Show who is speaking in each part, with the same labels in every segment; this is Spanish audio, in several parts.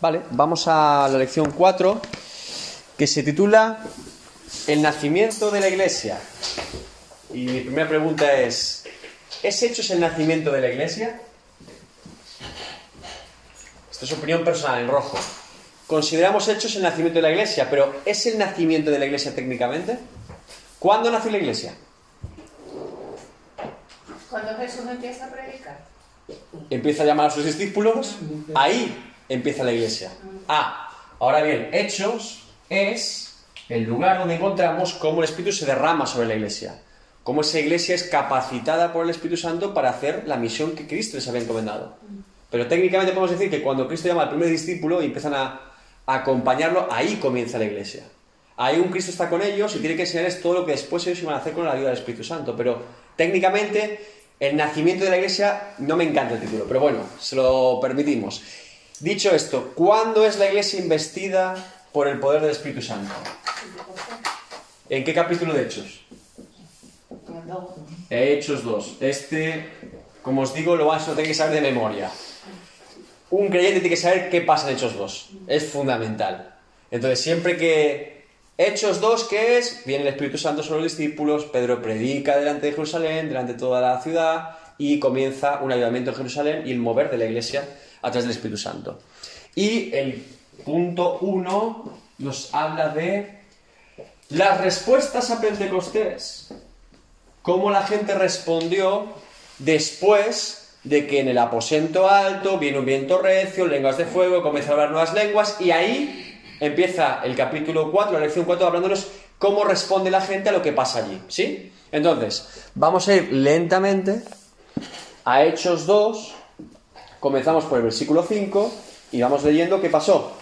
Speaker 1: Vale, vamos a la lección 4, que se titula El nacimiento de la iglesia. Y mi primera pregunta es, ¿es Hechos el nacimiento de la iglesia? Esta es opinión personal, en rojo. Consideramos Hechos el nacimiento de la iglesia, pero ¿es el nacimiento de la iglesia técnicamente? ¿Cuándo nació la iglesia?
Speaker 2: Cuando Jesús empieza a predicar.
Speaker 1: Empieza a llamar a sus discípulos, ahí empieza la iglesia. Ah, ahora bien, Hechos es el lugar donde encontramos cómo el Espíritu se derrama sobre la iglesia. Cómo esa iglesia es capacitada por el Espíritu Santo para hacer la misión que Cristo les había encomendado. Pero técnicamente podemos decir que cuando Cristo llama al primer discípulo y empiezan a, a acompañarlo, ahí comienza la iglesia. Ahí un Cristo está con ellos y tiene que enseñarles todo lo que después ellos iban a hacer con la ayuda del Espíritu Santo. Pero técnicamente el nacimiento de la iglesia no me encanta el título, pero bueno, se lo permitimos. Dicho esto, ¿cuándo es la iglesia investida por el poder del Espíritu Santo? ¿En qué capítulo de Hechos? Hechos 2. Este, como os digo, lo vas a tener que saber de memoria. Un creyente tiene que saber qué pasa en Hechos 2. Es fundamental. Entonces, siempre que Hechos 2, ¿qué es? Viene el Espíritu Santo sobre los discípulos, Pedro predica delante de Jerusalén, delante de toda la ciudad, y comienza un ayudamiento en Jerusalén y el mover de la iglesia a través del Espíritu Santo. Y el punto 1 nos habla de las respuestas a Pentecostés. Cómo la gente respondió después de que en el aposento alto viene un viento recio, lenguas de fuego, comienza a hablar nuevas lenguas, y ahí empieza el capítulo 4, la lección 4, hablándonos cómo responde la gente a lo que pasa allí. ¿Sí? Entonces, vamos a ir lentamente a Hechos 2, comenzamos por el versículo 5 y vamos leyendo qué pasó.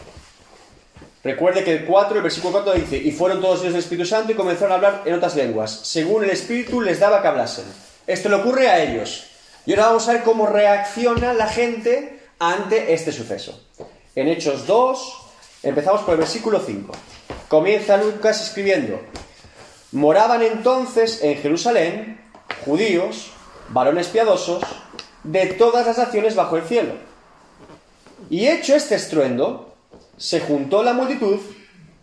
Speaker 1: Recuerde que el 4, el versículo 4 dice, y fueron todos ellos del Espíritu Santo y comenzaron a hablar en otras lenguas, según el Espíritu les daba que hablasen. Esto le ocurre a ellos. Y ahora vamos a ver cómo reacciona la gente ante este suceso. En Hechos 2, empezamos por el versículo 5. Comienza Lucas escribiendo, moraban entonces en Jerusalén judíos, varones piadosos, de todas las naciones bajo el cielo. Y hecho este estruendo, se juntó la multitud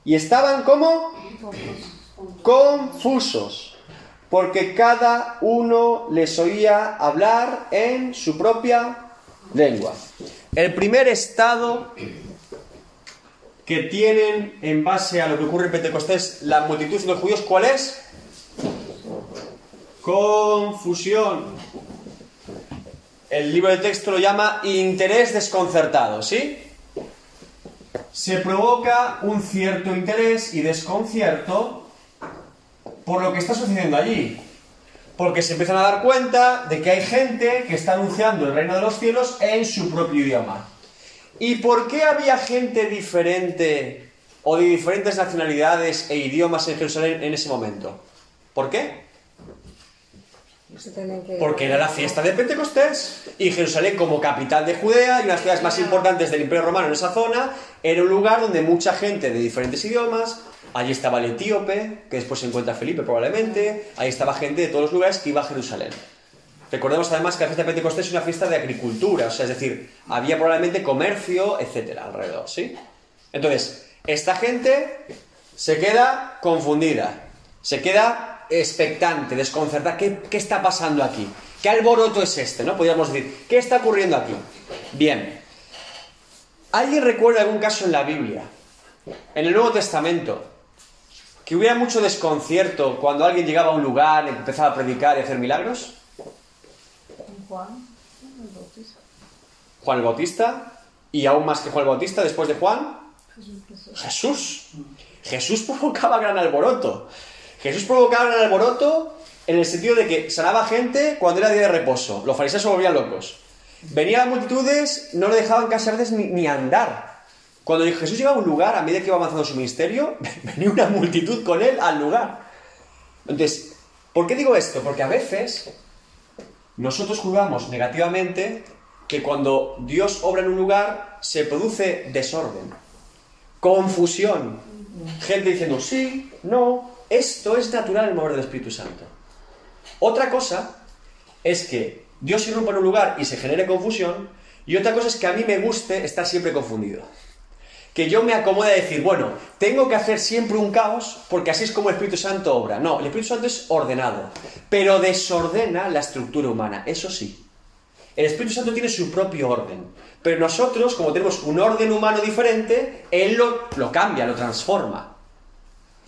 Speaker 1: y estaban como confusos, porque cada uno les oía hablar en su propia lengua. El primer estado que tienen en base a lo que ocurre en Pentecostés la multitud de los judíos, ¿cuál es? Confusión. El libro de texto lo llama interés desconcertado, ¿sí? Se provoca un cierto interés y desconcierto por lo que está sucediendo allí. Porque se empiezan a dar cuenta de que hay gente que está anunciando el reino de los cielos en su propio idioma. ¿Y por qué había gente diferente o de diferentes nacionalidades e idiomas en Jerusalén en ese momento? ¿Por qué? Porque era la fiesta de Pentecostés y Jerusalén como capital de Judea y una de las ciudades más importantes del Imperio Romano en esa zona era un lugar donde mucha gente de diferentes idiomas, allí estaba el etíope, que después se encuentra Felipe probablemente, ahí estaba gente de todos los lugares que iba a Jerusalén. Recordemos además que la fiesta de Pentecostés es una fiesta de agricultura, o sea, es decir, había probablemente comercio, etcétera, alrededor, ¿sí? Entonces, esta gente se queda confundida, se queda expectante, desconcertada. ¿Qué, ¿Qué, está pasando aquí? ¿Qué alboroto es este? ¿No? Podríamos decir, ¿qué está ocurriendo aquí? Bien. ¿Alguien recuerda algún caso en la Biblia, en el Nuevo Testamento, que hubiera mucho desconcierto cuando alguien llegaba a un lugar, empezaba a predicar y a hacer milagros?
Speaker 2: Juan el Bautista.
Speaker 1: Juan el Bautista. Y aún más que Juan el Bautista, después de Juan,
Speaker 2: Jesús.
Speaker 1: Jesús. Jesús provocaba gran alboroto. Jesús provocaba el alboroto en el sentido de que sanaba gente cuando era día de reposo. Los fariseos se volvían locos. Venían multitudes, no le dejaban casi ni, andar. Cuando Jesús llegaba a un lugar, a medida que iba avanzando su ministerio, venía una multitud con él al lugar. Entonces, ¿por qué digo esto? Porque a veces nosotros jugamos negativamente que cuando Dios obra en un lugar se produce desorden, confusión. Gente diciendo sí, no, esto es natural el mover del Espíritu Santo. Otra cosa es que Dios irrumpa en un lugar y se genere confusión, y otra cosa es que a mí me guste estar siempre confundido. que yo me acomode a decir, bueno, tengo que hacer siempre un caos porque así es como el Espíritu Santo obra. No, el Espíritu Santo es ordenado, pero desordena la estructura humana, eso sí. El Espíritu Santo tiene su propio orden, pero nosotros, como tenemos un orden humano diferente, Él lo cambia, lo transforma.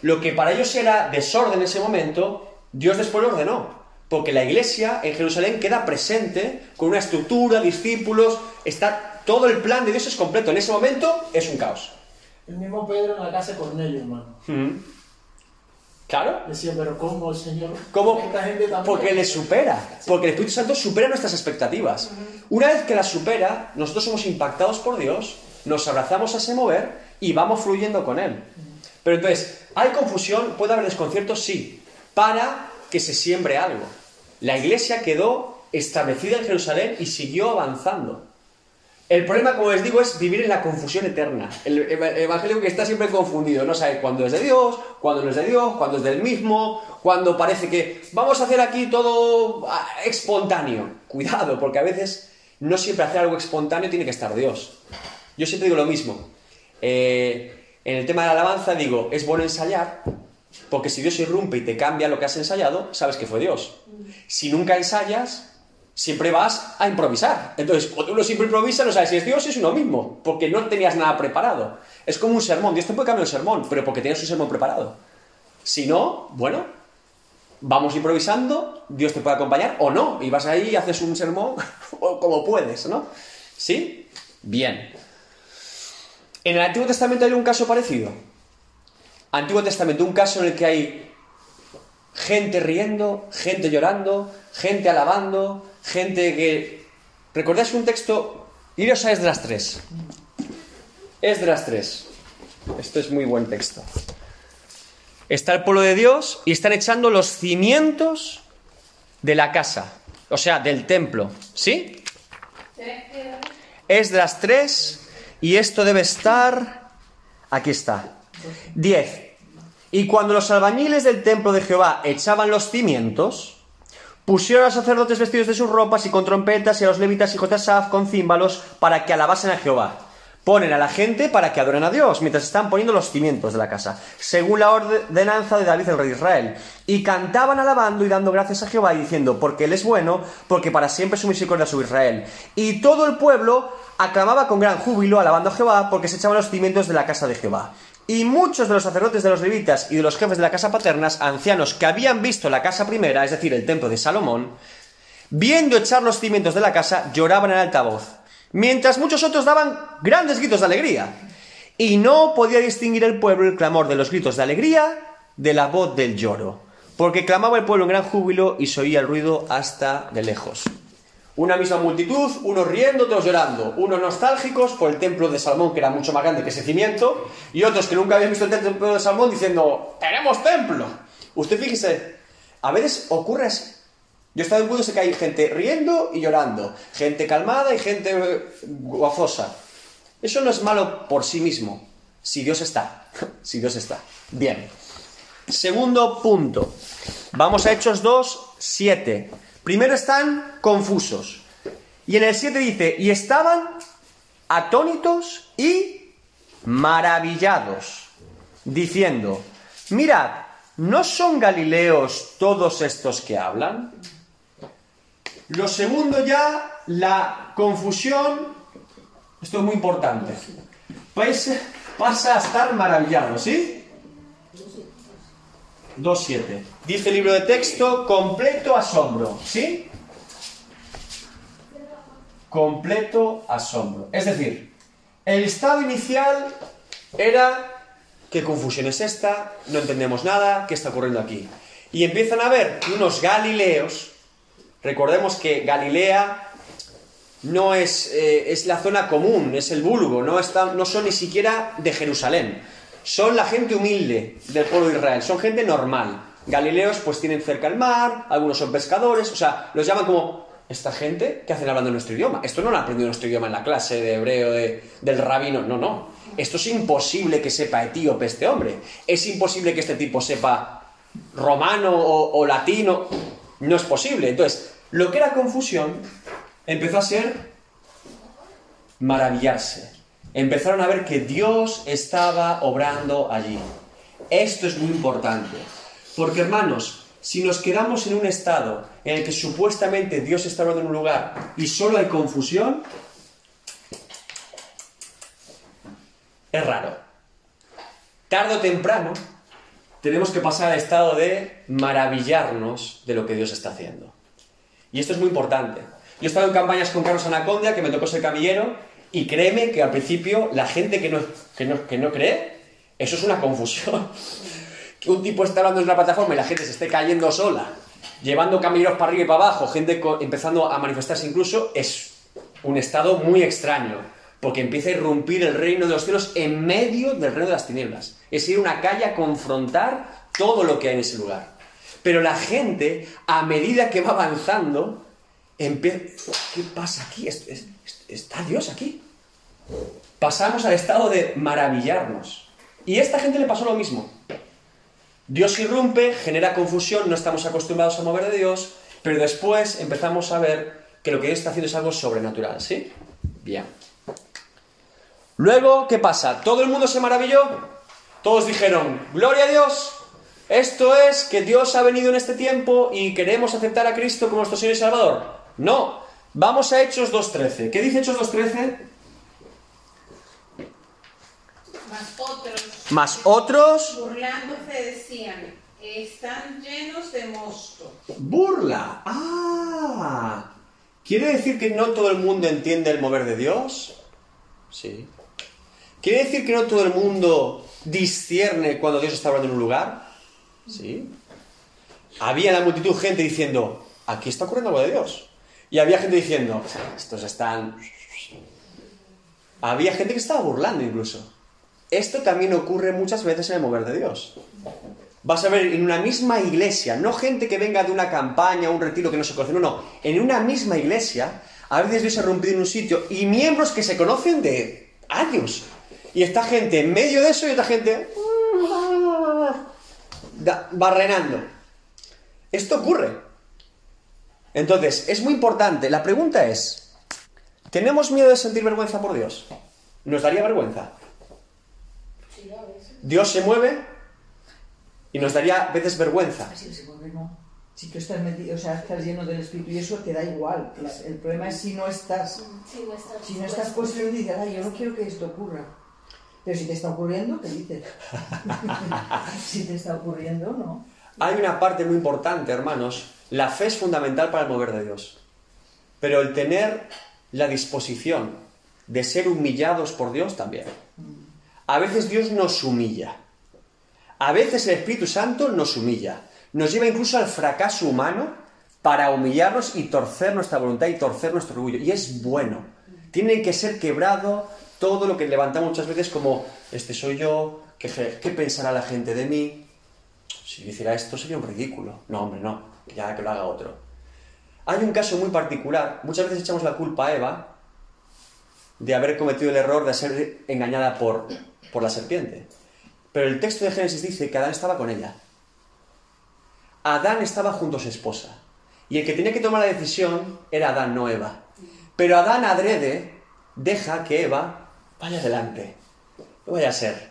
Speaker 1: Lo que para ellos era desorden en ese momento, Dios después lo ordenó. Porque la iglesia en Jerusalén queda presente con una estructura, discípulos, está todo el plan de Dios es completo. En ese momento es un caos.
Speaker 3: El mismo Pedro en la casa de Cornelio, hermano.
Speaker 1: Claro.
Speaker 3: Decía, pero ¿cómo Señor?
Speaker 1: ¿Cómo?
Speaker 3: Esta gente también.
Speaker 1: Porque le supera. Porque el Espíritu Santo supera nuestras expectativas. Una vez que las supera, nosotros somos impactados por Dios, nos abrazamos a ese mover y vamos fluyendo con Él. Pero entonces, ¿hay confusión? ¿Puede haber desconcierto? Sí. Para que se siembre algo. La iglesia quedó establecida en Jerusalén y siguió avanzando. El problema, como les digo, es vivir en la confusión eterna. El ev- evangelio que está siempre confundido, no sabe cuándo es de Dios, cuándo no es de Dios, cuándo es del mismo, cuándo parece que vamos a hacer aquí todo ah, espontáneo. Cuidado, porque a veces no siempre hacer algo espontáneo tiene que estar Dios. Yo siempre digo lo mismo. Eh, en el tema de la alabanza digo, es bueno ensayar, porque si Dios irrumpe y te cambia lo que has ensayado, sabes que fue Dios. Si nunca ensayas, siempre vas a improvisar. Entonces, uno siempre improvisa, no sabes si es Dios o es uno mismo, porque no tenías nada preparado. Es como un sermón. Dios te puede cambiar un sermón, pero porque tienes un sermón preparado. Si no, bueno, vamos improvisando, Dios te puede acompañar o no, y vas ahí y haces un sermón como puedes, ¿no? ¿Sí? Bien. En el Antiguo Testamento hay un caso parecido. Antiguo Testamento, un caso en el que hay gente riendo, gente llorando, gente alabando, gente que... ¿Recordáis un texto? Iros a Esdras 3. Esdras 3. Esto es muy buen texto. Está el pueblo de Dios y están echando los cimientos de la casa, o sea, del templo. ¿Sí? Esdras 3 y esto debe estar... Aquí está. 10. Y cuando los albañiles del templo de Jehová echaban los cimientos, pusieron a los sacerdotes vestidos de sus ropas y con trompetas y a los levitas hijos de Asaf con címbalos para que alabasen a Jehová. Ponen a la gente para que adoren a Dios mientras están poniendo los cimientos de la casa, según la ordenanza de David el rey de Israel. Y cantaban alabando y dando gracias a Jehová y diciendo, porque Él es bueno, porque para siempre su misericordia sobre Israel. Y todo el pueblo aclamaba con gran júbilo alabando a Jehová porque se echaban los cimientos de la casa de Jehová. Y muchos de los sacerdotes de los levitas y de los jefes de la casa paternas, ancianos que habían visto la casa primera, es decir, el templo de Salomón, viendo echar los cimientos de la casa, lloraban en altavoz, mientras muchos otros daban grandes gritos de alegría. Y no podía distinguir el pueblo el clamor de los gritos de alegría de la voz del lloro, porque clamaba el pueblo en gran júbilo y se oía el ruido hasta de lejos. Una misma multitud, unos riendo, otros llorando, unos nostálgicos por el templo de Salomón, que era mucho más grande que ese cimiento, y otros que nunca habían visto el templo de Salomón diciendo, ¡tenemos templo! Usted fíjese, a veces ocurre. Yo he estado en puntos en que hay gente riendo y llorando, gente calmada y gente eh, guafosa. Eso no es malo por sí mismo, si Dios está. si Dios está. Bien. Segundo punto. Vamos a Hechos 2, 7. Primero están confusos. Y en el 7 dice, y estaban atónitos y maravillados, diciendo, mirad, ¿no son galileos todos estos que hablan? Lo segundo ya, la confusión, esto es muy importante, pues pasa a estar maravillado, ¿sí? 2.7. Dice el libro de texto, completo asombro, ¿sí? Completo asombro. Es decir, el estado inicial era, ¿qué confusión es esta? No entendemos nada, ¿qué está ocurriendo aquí? Y empiezan a ver unos galileos, recordemos que Galilea no es, eh, es la zona común, es el vulgo, no, no son ni siquiera de Jerusalén. Son la gente humilde del pueblo de Israel, son gente normal. Galileos pues tienen cerca el mar, algunos son pescadores, o sea, los llaman como esta gente que hacen hablando nuestro idioma. Esto no lo han aprendido nuestro idioma en la clase de hebreo de- del rabino, no, no. Esto es imposible que sepa etíope este hombre. Es imposible que este tipo sepa romano o latino. No es posible. Entonces, lo que era confusión empezó a ser maravillarse. empezaron a ver que Dios estaba obrando allí. Esto es muy importante. Porque hermanos, si nos quedamos en un estado en el que supuestamente Dios está obrando en un lugar y solo hay confusión, es raro. Tarde o temprano tenemos que pasar al estado de maravillarnos de lo que Dios está haciendo. Y esto es muy importante. Yo he estado en campañas con Carlos Anacondia, que me tocó ser camillero, y créeme que al principio la gente que no, que no, que no cree, eso es una confusión. que un tipo esté hablando en una plataforma y la gente se esté cayendo sola, llevando camilleros para arriba y para abajo, gente empezando a manifestarse incluso, es un estado muy extraño, porque empieza a irrumpir el reino de los cielos en medio del reino de las tinieblas. Es ir a una calle a confrontar todo lo que hay en ese lugar. Pero la gente, a medida que va avanzando, empieza... ¿Qué pasa aquí? Es- es- es- ¿Está Dios aquí? Pasamos al estado de maravillarnos. Y a esta gente le pasó lo mismo. Dios irrumpe, genera confusión, no estamos acostumbrados a mover de Dios, pero después empezamos a ver que lo que Dios está haciendo es algo sobrenatural, ¿sí? Bien. Luego, ¿qué pasa? ¿Todo el mundo se maravilló? Todos dijeron, gloria a Dios, esto es que Dios ha venido en este tiempo y queremos aceptar a Cristo como nuestro Señor y Salvador. No, vamos a Hechos 2.13. ¿Qué dice Hechos 2.13?
Speaker 4: Mas otros,
Speaker 1: Más otros,
Speaker 4: burlándose, decían, están llenos de mosto.
Speaker 1: burla. Ah, ¿quiere decir que no todo el mundo entiende el mover de Dios? Sí. ¿Quiere decir que no todo el mundo discierne cuando Dios está hablando en un lugar? Sí. Había en la multitud gente diciendo, aquí está ocurriendo algo de Dios. Y había gente diciendo, estos están... Había gente que estaba burlando incluso. Esto también ocurre muchas veces en el mover de Dios. Vas a ver en una misma iglesia, no gente que venga de una campaña, un retiro que no se conoce, no, no. En una misma iglesia, a veces Dios ha rompido en un sitio y miembros que se conocen de años. Y esta gente en medio de eso y otra gente barrenando. Esto ocurre. Entonces, es muy importante. La pregunta es, ¿tenemos miedo de sentir vergüenza por Dios? ¿Nos daría vergüenza? Dios se mueve y nos daría a veces vergüenza.
Speaker 5: Así que se vuelve no. Si tú estás metido, o sea, estás lleno del Espíritu y eso te da igual. El problema es si no estás.
Speaker 6: Sí, no estás
Speaker 5: Si no estás puesto y dices, ay, yo no quiero que esto ocurra. Pero si te está ocurriendo, ¿qué dices? si te está ocurriendo, no.
Speaker 1: Hay una parte muy importante, hermanos. La fe es fundamental para el mover de Dios. Pero el tener la disposición de ser humillados por Dios también. A veces Dios nos humilla. A veces el Espíritu Santo nos humilla. Nos lleva incluso al fracaso humano para humillarnos y torcer nuestra voluntad y torcer nuestro orgullo. Y es bueno. Tiene que ser quebrado todo lo que levantamos muchas veces como, este soy yo, ¿qué, pensará la gente de mí? Si yo hiciera esto sería un ridículo. No, hombre, no. Ya que lo haga otro. Hay un caso muy particular. Muchas veces echamos la culpa a Eva de haber cometido el error de ser engañada por, por la serpiente. Pero el texto de Génesis dice que Adán estaba con ella. Adán estaba junto a su esposa. Y el que tenía que tomar la decisión era Adán, no Eva. Pero Adán adrede deja que Eva vaya adelante. No vaya a ser.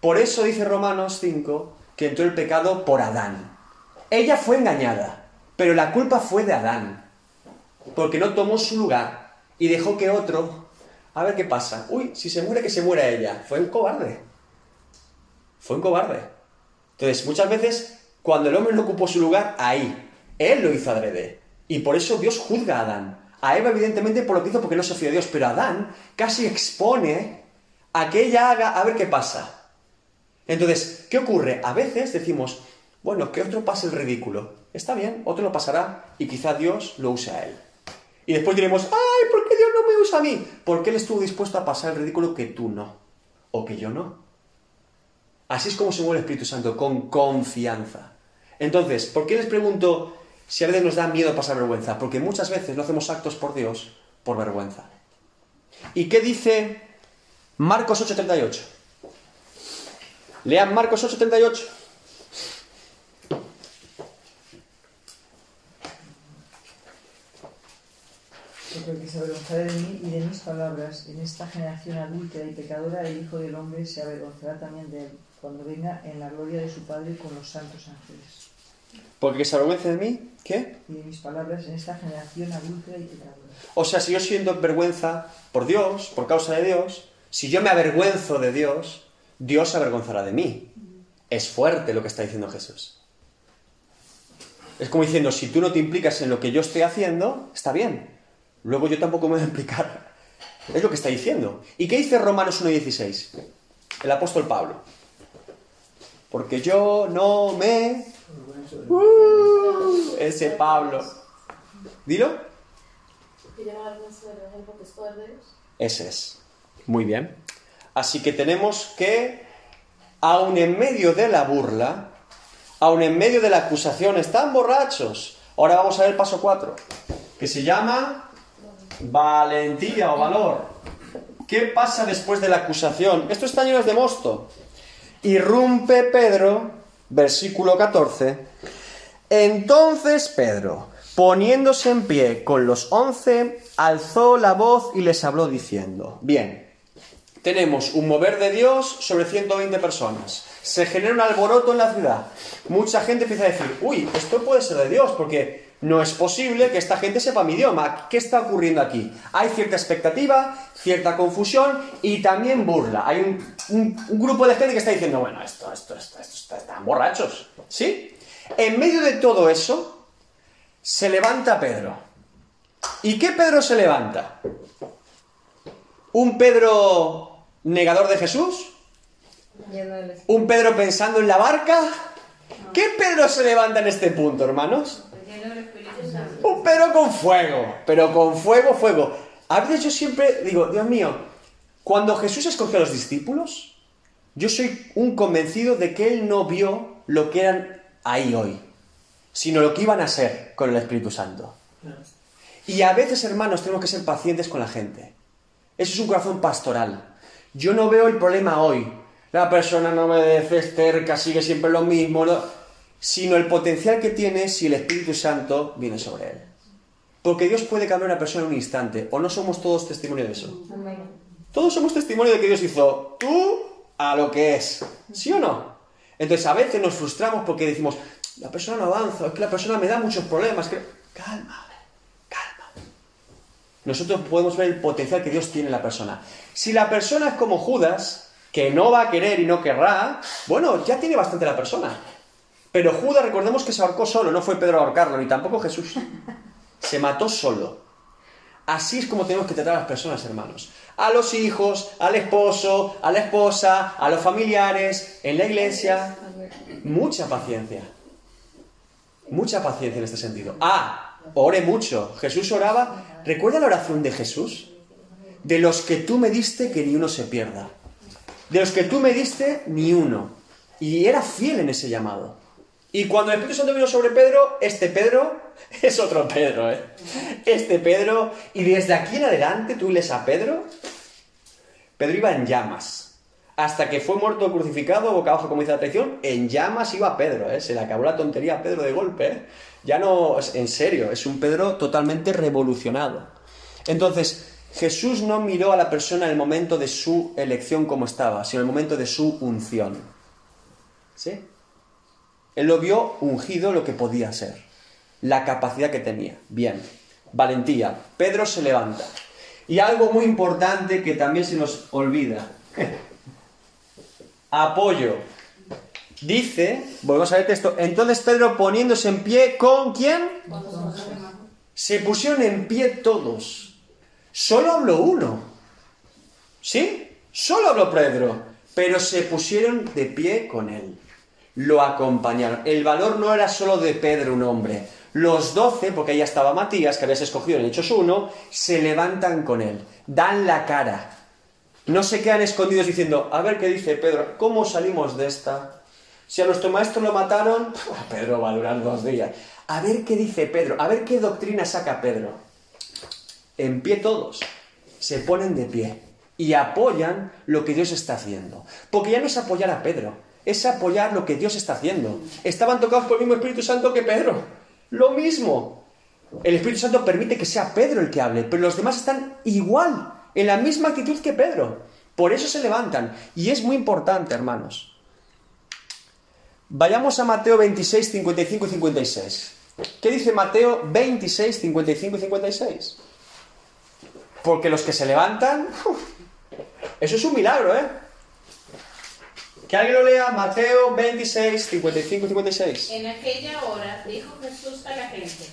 Speaker 1: Por eso dice Romanos 5 que entró el pecado por Adán. Ella fue engañada, pero la culpa fue de Adán. Porque no tomó su lugar y dejó que otro... A ver qué pasa. Uy, si se muere, que se muera ella. Fue un cobarde. Fue un cobarde. Entonces, muchas veces, cuando el hombre no ocupó su lugar, ahí. Él lo hizo adrede. Y por eso Dios juzga a Adán. A Eva, evidentemente, por lo que hizo porque no se fió de Dios. Pero Adán casi expone a que ella haga a ver qué pasa. Entonces, ¿qué ocurre? A veces decimos, bueno, que otro pase el ridículo. Está bien, otro lo pasará y quizá Dios lo use a él. Y después diremos, ay, ¿por qué Dios no me usa a mí? Porque Él estuvo dispuesto a pasar el ridículo que tú no. O que yo no. Así es como se mueve el Espíritu Santo, con confianza. Entonces, ¿por qué les pregunto si a veces nos da miedo pasar vergüenza? Porque muchas veces no hacemos actos por Dios por vergüenza. ¿Y qué dice Marcos 8:38? Lean Marcos 8:38.
Speaker 5: porque que se avergonzará de mí y de mis palabras en esta generación adúltera y pecadora, el Hijo del Hombre se avergonzará también de él, cuando venga en la gloria de su Padre con los santos ángeles.
Speaker 1: Porque que se avergüence de mí, ¿qué?
Speaker 5: Y de mis palabras en esta generación adúltera y pecadora.
Speaker 1: O sea, si yo siento vergüenza por Dios, por causa de Dios, si yo me avergüenzo de Dios, Dios se avergonzará de mí. Es fuerte lo que está diciendo Jesús. Es como diciendo, si tú no te implicas en lo que yo estoy haciendo, está bien. Luego yo tampoco me voy a implicar. Es lo que está diciendo. ¿Y qué dice Romanos 1.16? El apóstol Pablo. Porque yo no me... Uh, ese Pablo. Dilo. Ese es. Muy bien. Así que tenemos que, aun en medio de la burla, aun en medio de la acusación, están borrachos. Ahora vamos a ver el paso 4, que se llama valentía o valor. ¿Qué pasa después de la acusación? Esto está lleno de mosto. Irrumpe Pedro, versículo 14. Entonces Pedro, poniéndose en pie con los once, alzó la voz y les habló diciendo, bien, tenemos un mover de Dios sobre 120 personas. Se genera un alboroto en la ciudad. Mucha gente empieza a decir, uy, esto puede ser de Dios, porque no es posible que esta gente sepa mi idioma. ¿Qué está ocurriendo aquí? Hay cierta expectativa, cierta confusión y también burla. Hay un, un- un grupo de gente que está diciendo, bueno, esto, esto, esto, esto, está- están borrachos. ¿Sí? En medio de todo eso, se levanta Pedro. ¿Y qué Pedro se levanta? ¿Un Pedro negador de Jesús? ¿Un Pedro pensando en la barca? ¿Qué Pedro se levanta en este punto, hermanos? Pedro con fuego, pero con fuego, fuego. A veces yo siempre digo, Dios mío, cuando Jesús escogió a los discípulos, yo soy un convencido de que Él no vio lo que eran ahí hoy, sino lo que iban a ser con el Espíritu Santo. Y a veces, hermanos, tenemos que ser pacientes con la gente. Eso es un corazón pastoral. Yo no veo el problema hoy. La persona no me obedece, es terca, sigue siempre lo mismo, no- sino el potencial que tiene si el Espíritu Santo viene sobre él. Porque Dios puede cambiar a una persona en un instante, o no somos todos testimonio de eso. Todos somos testimonio de que Dios hizo tú a lo que es. ¿Sí o no? Entonces a veces nos frustramos porque decimos, la persona no avanza, es que la persona me da muchos problemas. que-". Calma, calma. Nosotros podemos ver el potencial que Dios tiene en la persona. Si la persona es como Judas, que no va a querer y no querrá, bueno, ya tiene bastante la persona. Pero Judas, recordemos que se ahorcó solo, no fue Pedro a ahorcarlo, ni tampoco Jesús. Se mató solo. Así es como tenemos que tratar a las personas, hermanos. A los hijos, al esposo, a la esposa, a los familiares, en la iglesia. Mucha paciencia. Mucha paciencia en este sentido. Ah, ore mucho. Jesús oraba. ¿Recuerda la oración de Jesús? De los que tú me diste, que ni uno se pierda. De los que tú me diste, ni uno. Y era fiel en ese llamado. Y cuando el Espíritu Santo vino sobre Pedro, este Pedro es otro Pedro, ¿eh? Este Pedro, y desde aquí en adelante tú lees a Pedro, Pedro iba en llamas. Hasta que fue muerto crucificado, boca abajo como dice la tradición, en llamas iba Pedro, ¿eh? Se le acabó la tontería a Pedro de golpe, ¿eh? Ya no, en serio, es un Pedro totalmente revolucionado. Entonces, Jesús no miró a la persona en el momento de su elección como estaba, sino en el momento de su unción. ¿Sí? Él lo vio ungido lo que podía ser, la capacidad que tenía. Bien, valentía. Pedro se levanta. Y algo muy importante que también se nos olvida. Apoyo. Dice, volvemos a ver texto, entonces Pedro poniéndose en pie con quién? Se pusieron en pie todos. Solo habló uno. ¿Sí? Solo habló Pedro. Pero se pusieron de pie con él. Lo acompañaron. El valor no era solo de Pedro, un hombre. Los doce, porque ya estaba Matías, que habías escogido en Hechos 1, se levantan con él. Dan la cara. No se quedan escondidos diciendo, a ver qué dice Pedro, ¿cómo salimos de esta? Si a nuestro maestro lo mataron, Pedro va a durar dos días. A ver qué dice Pedro, a ver qué doctrina saca Pedro. En pie todos, se ponen de pie y apoyan lo que Dios está haciendo. Porque ya no es apoyar a Pedro, es apoyar lo que Dios está haciendo. Estaban tocados por el mismo Espíritu Santo que Pedro. Lo mismo. el Espíritu Santo permite que sea Pedro el que hable, pero los demás están igual, en la misma actitud que Pedro. Por eso se levantan. Y es muy importante, hermanos. Vayamos a Mateo 26, 55 y 56. ¿Qué dice Mateo 26, 55 y 56? Porque los que se levantan, eso es un milagro, ¿eh? Que alguien lo lea, Mateo 26, 55 y 56.
Speaker 4: En aquella hora dijo Jesús a la gente,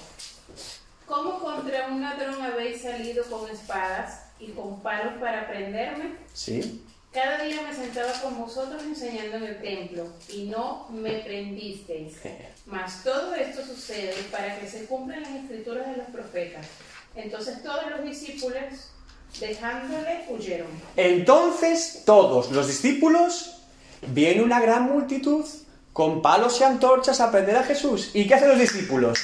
Speaker 4: ¿cómo contra un ladrón habéis salido con espadas y con palos para prenderme?
Speaker 1: ¿Sí?
Speaker 4: Cada día me sentaba con vosotros enseñando en el templo y no me prendisteis. Mas todo esto sucede para que se cumplan las escrituras de los profetas. Entonces todos los discípulos, dejándole, huyeron.
Speaker 1: Entonces todos los discípulos, viene una gran multitud con palos y antorchas a prender a Jesús. ¿Y qué hacen los discípulos?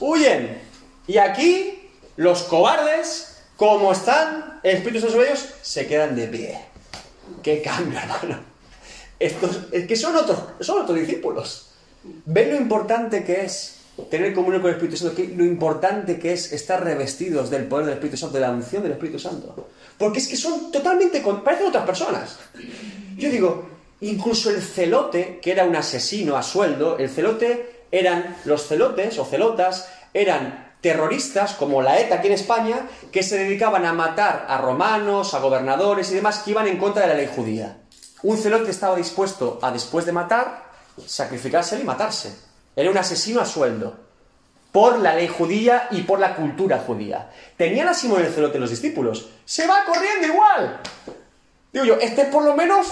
Speaker 1: Huyen. Y aquí los cobardes, como están, el Espíritu Santo sobre ellos, se quedan de pie. ¡Qué cambio, hermano! Estos, es que son otros, son otros discípulos. ¿Ven lo importante que es tener comunión con el Espíritu Santo? Lo importante que es estar revestidos del poder del Espíritu Santo, de la unción del Espíritu Santo. Porque es que son totalmente, parecen otras personas. Yo digo, incluso el celote, que era un asesino a sueldo, el celote eran los celotes o celotas, eran terroristas como la ETA aquí en España, que se dedicaban a matar a romanos, a gobernadores y demás que iban en contra de la ley judía. Un celote estaba dispuesto a, después de matar, sacrificarse y matarse. Era un asesino a sueldo por la ley judía y por la cultura judía. Tenían a Simón el celote los discípulos. Se va corriendo igual. Digo yo, este por lo menos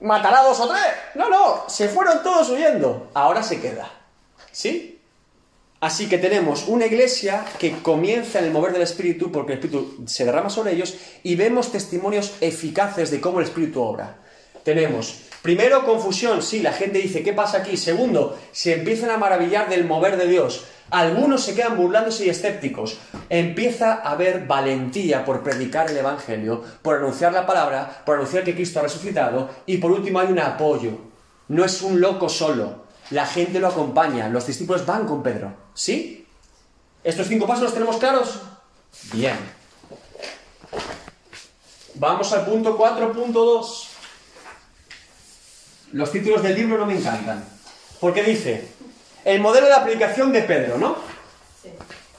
Speaker 1: matará a dos o tres. No, no, se fueron todos huyendo. Ahora se queda. ¿Sí? Así que tenemos una iglesia que comienza en el mover del Espíritu porque el Espíritu se derrama sobre ellos y vemos testimonios eficaces de cómo el Espíritu obra. Tenemos, primero, confusión, sí, la gente dice, ¿qué pasa aquí? Segundo, se empiezan a maravillar del mover de Dios. Algunos se quedan burlándose y escépticos. Empieza a haber valentía por predicar el Evangelio, por anunciar la palabra, por anunciar que Cristo ha resucitado y por último hay un apoyo. No es un loco solo. La gente lo acompaña. Los discípulos van con Pedro. ¿Sí? ¿Estos cinco pasos los tenemos claros? Bien. Vamos al punto 4.2. Los títulos del libro no me encantan. Porque dice, el modelo de aplicación de Pedro, ¿no?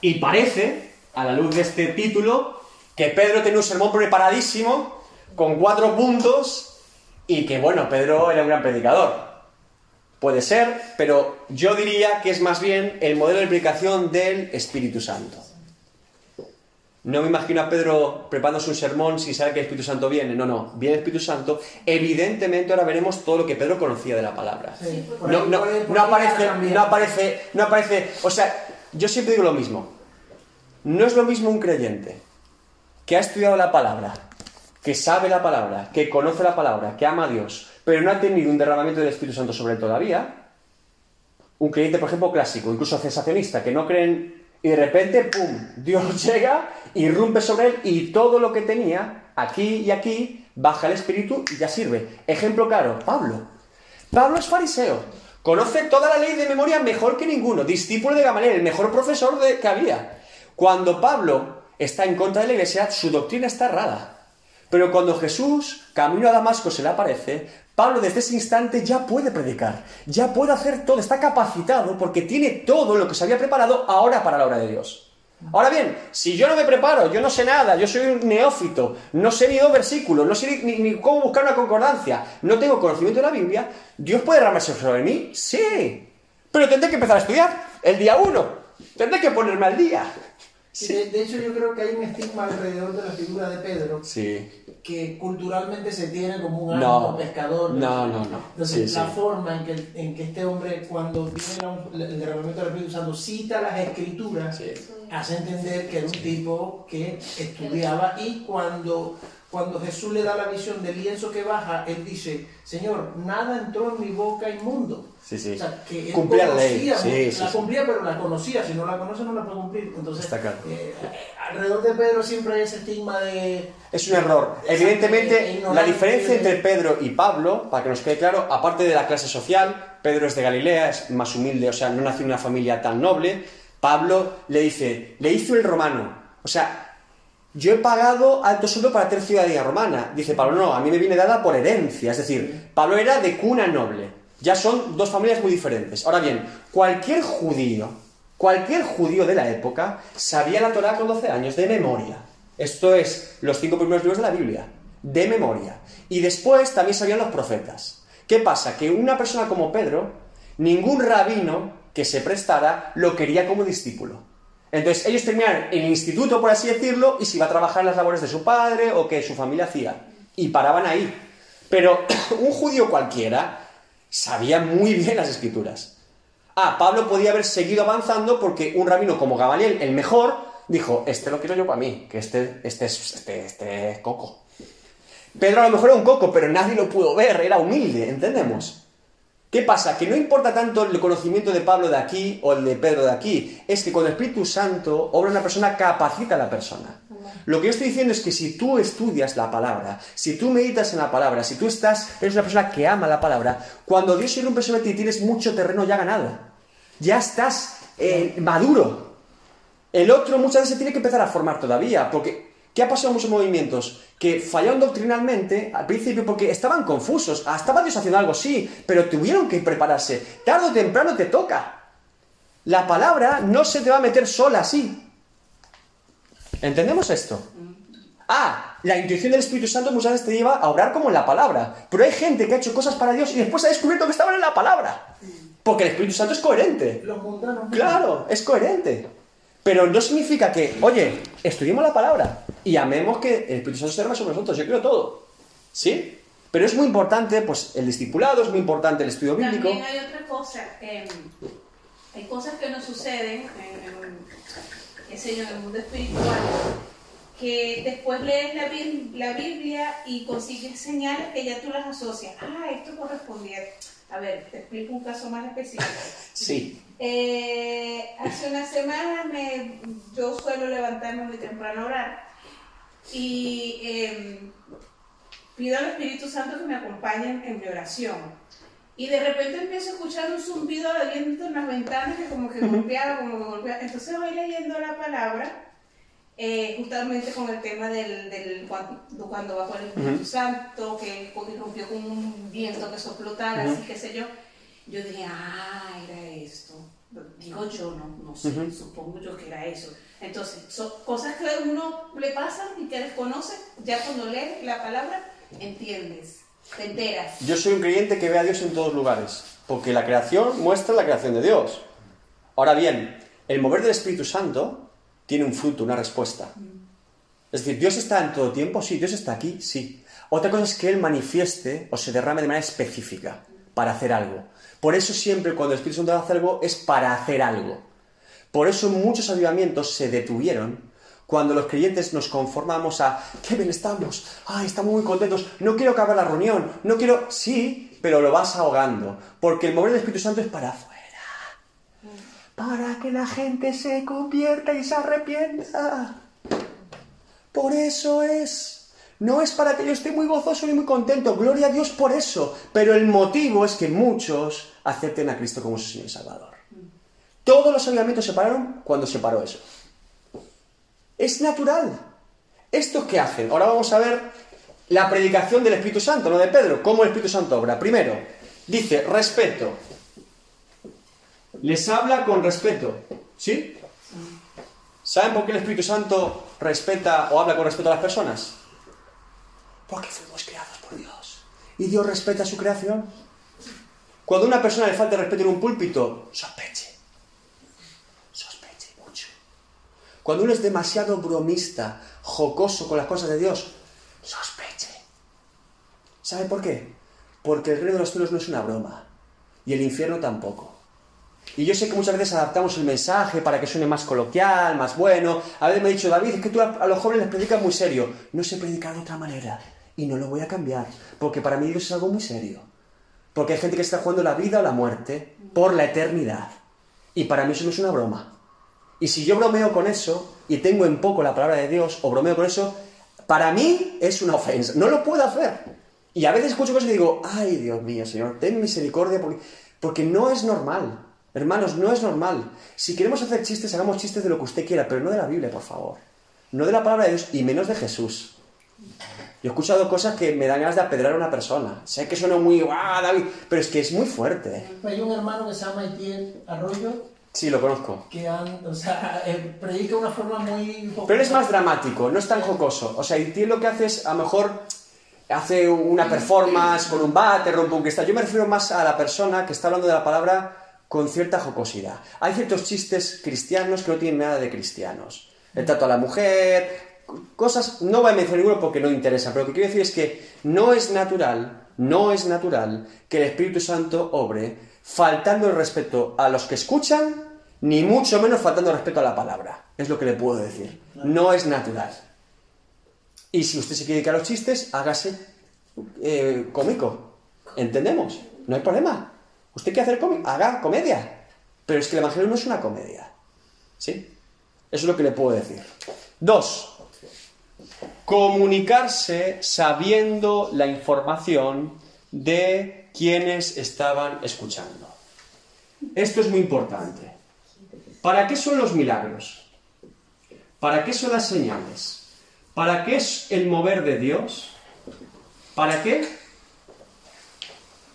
Speaker 1: Y parece, a la luz de este título, que Pedro tenía un sermón preparadísimo, con cuatro puntos, y que, bueno, Pedro era un gran predicador. Puede ser, pero yo diría que es más bien el modelo de aplicación del Espíritu Santo. No me imagino a Pedro preparándose un sermón sin saber que el Espíritu Santo viene. No, no, viene el Espíritu Santo. Evidentemente ahora veremos todo lo que Pedro conocía de la palabra.
Speaker 3: Sí,
Speaker 1: No, no, no aparece, no aparece, no aparece. O sea, yo siempre digo lo mismo. No es lo mismo un creyente que ha estudiado la palabra, que sabe la palabra, que conoce la palabra, que ama a Dios, pero no ha tenido un derramamiento del Espíritu Santo sobre él todavía. Un creyente, por ejemplo, clásico, incluso sensacionista, que no creen y de repente, ¡pum!, Dios llega, irrumpe sobre él y todo lo que tenía, aquí y aquí, baja el Espíritu y ya sirve. Ejemplo claro, Pablo. Pablo es fariseo, conoce toda la ley de memoria mejor que ninguno, discípulo de Gamaliel, el mejor profesor de, que había. Cuando Pablo está en contra de la iglesia, su doctrina está errada. Pero cuando Jesús, camino a Damasco, se le aparece, Pablo desde ese instante ya puede predicar, ya puede hacer todo, está capacitado porque tiene todo lo que se había preparado ahora para la obra de Dios. Ahora bien, si yo no me preparo, yo no sé nada, yo soy un neófito, no sé ni dos versículos, no sé ni, cómo buscar una concordancia, no tengo conocimiento de la Biblia, ¿Dios puede derramarse sobre mí? Sí, pero tendré que empezar a estudiar el día uno, tendré que ponerme al día.
Speaker 3: Sí, de, de hecho, yo creo que hay un estigma alrededor de la figura de Pedro
Speaker 1: Sí,
Speaker 3: que culturalmente se tiene como un
Speaker 1: No.
Speaker 3: pescador.
Speaker 1: No, no, no.
Speaker 3: Entonces,
Speaker 1: Sí,
Speaker 3: la forma en que, en que este hombre, cuando viene el derramamiento del Espíritu Santo, cita las escrituras, hace entender que era un tipo que estudiaba y cuando, cuando Jesús le da la visión del lienzo que baja, él dice, Señor, nada entró en mi boca inmundo.
Speaker 1: Sí, sí.
Speaker 3: O sea, que él
Speaker 1: Cumplía la ley. Sí,
Speaker 3: la
Speaker 1: sí.
Speaker 3: cumplía, pero la conocía. Si no la conoce, no la puede cumplir. Entonces,
Speaker 1: Está claro.
Speaker 3: eh, alrededor de Pedro siempre hay ese estigma de...
Speaker 1: Es un error. Evidentemente, la diferencia entre Pedro y Pablo, para que nos quede claro, aparte de la clase social, Pedro es de Galilea, es más humilde, o sea, no nació en una familia tan noble. Pablo le dice, le hizo el romano. O sea, yo he pagado alto sueldo para tener ciudadanía romana. Dice Pablo, no, a mí me viene dada por herencia. Es decir, Pablo era de cuna noble. Ya son dos familias muy diferentes. Ahora bien, cualquier judío, cualquier judío de la época sabía la Torah con 12 años de memoria. Esto es los cinco primeros libros de la Biblia, de memoria. Y después también sabían los profetas. ¿Qué pasa? Que una persona como Pedro, ningún rabino que se prestara lo quería como discípulo. Entonces ellos terminaron el instituto, por así decirlo, y se iba a trabajar en las labores de su padre o que su familia hacía. Y paraban ahí. Pero un judío cualquiera sabía muy bien las escrituras. Ah, Pablo podía haber seguido avanzando porque un rabino como Gamaliel, el mejor, dijo, este lo quiero yo para mí, que este, este, es, este, este es coco. Pedro a lo mejor era un coco, pero nadie lo pudo ver, era humilde, ¿entendemos? ¿Qué pasa? Que no importa tanto el conocimiento de Pablo de aquí o el de Pedro de aquí, es que cuando el Espíritu Santo obra una persona, capacita a la persona. Lo que yo estoy diciendo es que si tú estudias la palabra, si tú meditas en la palabra, si tú estás, eres una persona que ama la palabra, cuando Dios irrumpe sobre ti tienes mucho terreno ya ganado. Ya estás eh, maduro. El otro muchas veces tiene que empezar a formar todavía, porque ¿qué ha pasado en muchos movimientos? Que fallaron doctrinalmente al principio porque estaban confusos. Ah, estaba Dios haciendo algo, sí, pero tuvieron que prepararse. Tarde o temprano te toca. La palabra no se te va a meter sola así. ¿Entendemos esto? Ah, la intuición del Espíritu Santo muchas veces te lleva a obrar como en la palabra. Pero hay gente que ha hecho cosas para Dios y después ha descubierto que estaban en la palabra. Porque el Espíritu Santo es coherente.
Speaker 3: Los mundanos.
Speaker 1: Claro, es coherente. Pero no significa que, oye, estudiemos la palabra y amemos que el Espíritu Santo se derrame sobre nosotros. Yo creo todo. ¿Sí? Pero es muy importante, pues, el discipulado, es muy importante el estudio bíblico.
Speaker 4: También hay otra cosa. eh, hay cosas que nos suceden en, en- en el mundo espiritual que después lees la, la Biblia y consigues señales que ya tú las asocias. Ah, esto correspondía. A ver, te explico un caso más específico.
Speaker 1: Sí.
Speaker 4: Eh, hace una semana me, yo suelo levantarme muy temprano a orar y eh, pido al Espíritu Santo que me acompañe en, mi oración. Y de repente empiezo a escuchar un zumbido de viento en las ventanas que como que golpeaba, como que golpeaba. Entonces voy leyendo la palabra, eh, justamente con el tema del, del cuando, cuando bajó el Espíritu
Speaker 1: Ujú.
Speaker 4: Santo, que rompió con un viento que sopló tal, así qué sé yo. Yo dije, ah, era esto. Digo yo, no, no sé,
Speaker 1: Ujú.
Speaker 4: supongo yo que era eso. Entonces, son cosas que a uno le pasan y que desconoce, ya cuando lees la palabra, entiendes, te enteras.
Speaker 1: Yo soy un creyente que ve a Dios en todos lugares, porque la creación muestra la creación de Dios. Ahora bien, el mover del Espíritu Santo tiene un fruto, una respuesta. Es decir, Dios está en todo tiempo, sí, Dios está aquí, sí. Otra cosa es que Él manifieste o se derrame de manera específica para hacer algo. Por eso siempre cuando el Espíritu Santo hace algo es para hacer algo. Por eso muchos avivamientos se detuvieron cuando los creyentes nos conformamos a qué bien estamos, ay, estamos muy contentos, no quiero acabar la reunión, no quiero, sí, pero lo vas ahogando, porque el mover del Espíritu Santo es para afuera, para que la gente se convierta y se arrepienta. Por eso es. No es para que yo esté muy gozoso ni muy contento, gloria a Dios por eso, pero el motivo es que muchos acepten a Cristo como su Señor y Salvador. Todos los avivamientos se pararon cuando se paró eso. Es natural. ¿Estos qué hacen? Ahora vamos a ver la predicación del Espíritu Santo, no de Pedro. ¿Cómo el Espíritu Santo obra? Primero, dice respeto. Les habla con respeto. ¿Sí? ¿Saben por qué el Espíritu Santo respeta o habla con respeto a las personas? Porque fuimos creados por Dios. Y Dios respeta su creación. Cuando una persona le falta respeto en un púlpito, sospeche. Sospeche mucho. Cuando uno es demasiado bromista, jocoso con las cosas de Dios, sospeche. ¿Sabe por qué? Porque el reino de los cielos no es una broma. Y el infierno tampoco. Y yo sé que muchas veces adaptamos el mensaje para que suene más coloquial, más bueno. A veces me ha dicho, David, es que tú a los jóvenes les predicas muy serio. No sé predicar de otra manera. Y no lo voy a cambiar. Porque para mí Dios es algo muy serio. Porque hay gente que está jugando la vida o la muerte por la eternidad. Y para mí eso no es una broma. Y si yo bromeo con eso y tengo en poco la palabra de Dios o bromeo con eso, para mí es una ofensa. No lo puedo hacer. Y a veces escucho cosas y digo, ay Dios mío, Señor, ten misericordia porque, porque no es normal. Hermanos, no es normal. Si queremos hacer chistes, hagamos chistes de lo que usted quiera, pero no de la Biblia, por favor. No de la palabra de Dios y menos de Jesús. Yo he escuchado cosas que me dan ganas de apedrear a una persona. Sé que suena muy, ¡ah, David! Pero es que es muy fuerte.
Speaker 3: Hay un hermano que se llama Etienne Arroyo
Speaker 1: Sí, lo conozco.
Speaker 3: que han- o sea, eh, predica una forma muy...
Speaker 1: Pero él es más dramático, no es tan jocoso. O sea, y tiene lo que hace es, a lo mejor, hace una performance con un bate, rompe un cristal. Yo me refiero más a la persona que está hablando de la palabra con cierta jocosidad. Hay ciertos chistes cristianos que no tienen nada de cristianos. El trato a la mujer, cosas, no voy a mencionar ninguno porque no interesa, pero lo que quiero decir es que no es natural, no es natural que el Espíritu Santo obre faltando el respeto a los que escuchan, ni mucho menos faltando el respeto a la palabra. Es lo que le puedo decir. No es natural. Y si usted se quiere dedicar a los chistes, hágase eh, cómico. ¿Entendemos? No hay problema. ¿Usted quiere hacer cómico? Haga comedia. Pero es que el Evangelio no es una comedia. ¿Sí? Eso es lo que le puedo decir. Dos. Comunicarse sabiendo la información de quienes estaban escuchando. Esto es muy importante. ¿Para qué son los milagros? ¿Para qué son las señales? ¿Para qué es el mover de Dios? ¿Para qué?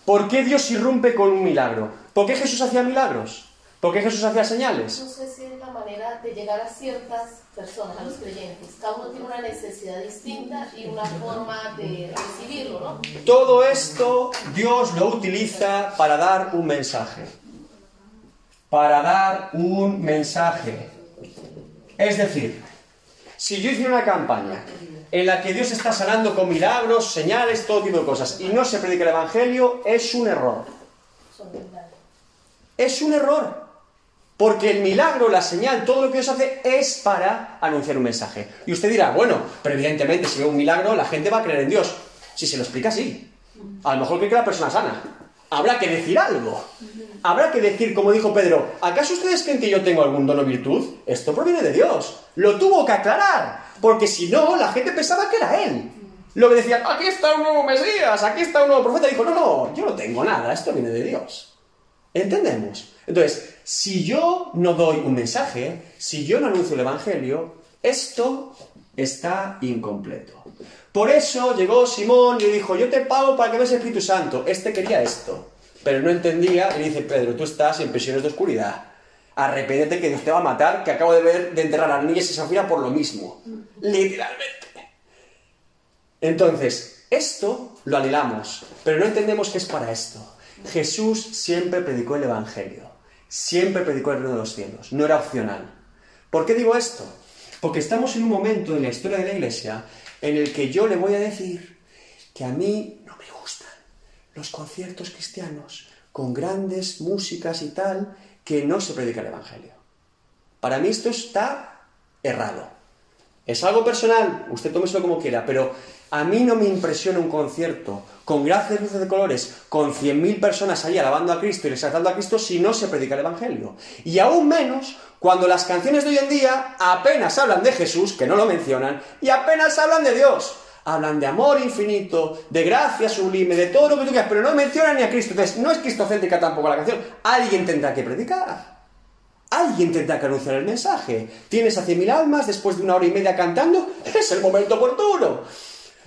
Speaker 1: ¿Por qué Dios irrumpe con un milagro? ¿Por qué Jesús hacía milagros? ¿Por qué Jesús hacía señales?
Speaker 6: No sé si es la manera de llegar a ciertas personas, a los creyentes. Cada uno tiene una necesidad distinta y una forma de recibirlo, ¿no?
Speaker 1: Todo esto Dios lo utiliza para dar un mensaje. Para dar un mensaje. Es decir, si yo hice una campaña en la que Dios está sanando con milagros, señales, todo tipo de cosas, y no se predica el Evangelio, es un error. Es un error. Porque el milagro, la señal, todo lo que Dios hace es para anunciar un mensaje. Y usted dirá, bueno, pero evidentemente si ve un milagro, la gente va a creer en Dios. Si se lo explica así. A lo mejor cree que la persona sana. Habrá que decir algo. Habrá que decir, como dijo Pedro, ¿acaso ustedes creen que yo tengo algún don o virtud? Esto proviene de Dios. Lo tuvo que aclarar. Porque si no, la gente pensaba que era él. Lo que decían, aquí está un nuevo Mesías, aquí está un nuevo profeta. Dijo, no, no, yo no tengo nada, esto viene de Dios. ¿Entendemos? Entonces, si yo no doy un mensaje, si yo no anuncio el Evangelio, esto está incompleto. Por eso llegó Simón y le dijo, yo te pago para que veas el Espíritu Santo. Este quería esto, pero no entendía y le dice, Pedro, tú estás en prisiones de oscuridad. Arrepéntete que Dios te va a matar, que acabo de ver de enterrar a niñas y Safira por lo mismo. Literalmente. Entonces, esto lo anhelamos, pero no entendemos que es para esto. Jesús siempre predicó el Evangelio, siempre predicó el reino de los cielos, no era opcional. ¿Por qué digo esto? Porque estamos en un momento en la historia de la Iglesia en el que yo le voy a decir que a mí no me gustan los conciertos cristianos con grandes músicas y tal que no se predica el Evangelio. Para mí esto está errado. Es algo personal, usted tómeselo como quiera, pero a mí no me impresiona un concierto con gracias luces de colores, con 100.000 personas ahí alabando a Cristo y exaltando a Cristo si no se predica el Evangelio. Y aún menos cuando las canciones de hoy en día apenas hablan de Jesús, que no lo mencionan, y apenas hablan de Dios. Hablan de amor infinito, de gracia sublime, de todo lo que tú quieras, pero no mencionan ni a Cristo. Entonces, no es cristocéntrica tampoco la canción. Alguien tendrá que predicar. Alguien tendrá que anunciar el mensaje. Tienes a 100.000 almas después de una hora y media cantando, es el momento oportuno.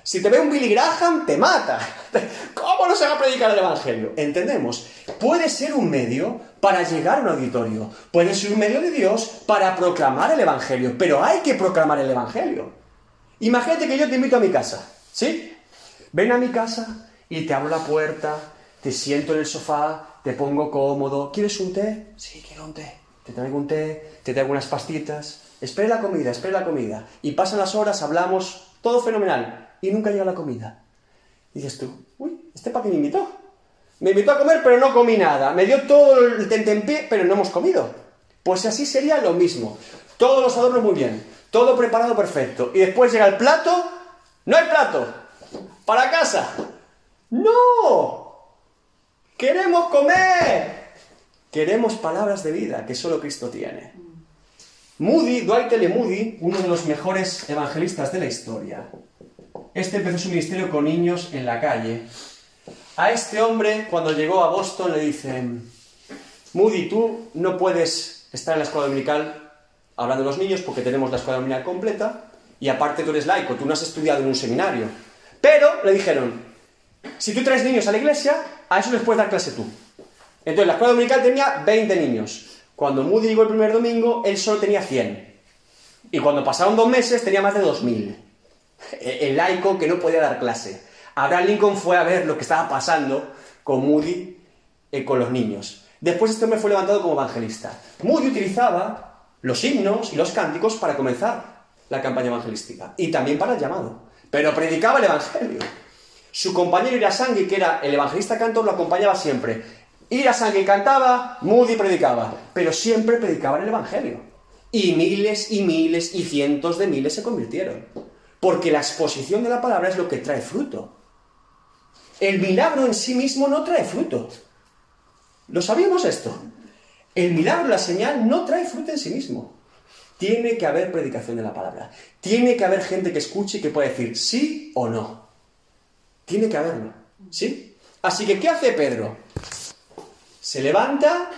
Speaker 1: Si te ve un Billy Graham, te mata. ¿Cómo no se va a predicar el Evangelio? ¿Entendemos? Puede ser un medio para llegar a un auditorio. Puede ser un medio de Dios para proclamar el Evangelio. Pero hay que proclamar el Evangelio. Imagínate que yo te invito a mi casa. ¿Sí? Ven a mi casa y te abro la puerta, te siento en el sofá, te pongo cómodo. ¿Quieres un té? Sí, quiero un té. Te traigo un té, te traigo unas pastitas. Espera la comida, espera la comida. Y pasan las horas, hablamos, todo fenomenal. Y nunca llega la comida. Y dices tú, uy, ¿este para qué me invitó? Me invitó a comer, pero no comí nada. Me dio todo el tentempié, pero no hemos comido. Pues así sería lo mismo. Todos los adornos muy bien, todo preparado perfecto. Y después llega el plato, no hay plato. Para casa. No. Queremos comer. Queremos palabras de vida que solo Cristo tiene. Moody, Dwight L. Moody, uno de los mejores evangelistas de la historia, este empezó su ministerio con niños en la calle. A este hombre, cuando llegó a Boston, le dicen, Moody, tú no puedes estar en la escuela dominical hablando de los niños porque tenemos la escuela dominical completa y aparte tú eres laico, tú no has estudiado en un seminario. Pero le dijeron, si tú traes niños a la iglesia, a eso les puedes dar clase tú. Entonces la escuela dominical tenía 20 niños. Cuando Moody llegó el primer domingo, él solo tenía 100. Y cuando pasaron dos meses tenía más de 2.000. El laico que no podía dar clase. Abraham Lincoln fue a ver lo que estaba pasando con Moody eh, con los niños. Después este hombre fue levantado como evangelista. Moody utilizaba los himnos y los cánticos para comenzar la campaña evangelística y también para el llamado. Pero predicaba el evangelio. Su compañero Irasangui, que era el evangelista cantor, lo acompañaba siempre. Irasangui cantaba, Moody predicaba, pero siempre predicaban el evangelio. Y miles y miles y cientos de miles se convirtieron. Porque la exposición de la palabra es lo que trae fruto. El milagro en sí mismo no trae fruto. ¿Lo sabíamos esto? El milagro, la señal, no trae fruto en sí mismo. Tiene que haber predicación de la palabra. Tiene que haber gente que escuche y que pueda decir sí o no. Tiene que haberlo. ¿Sí? Así que, ¿qué hace Pedro? Se levanta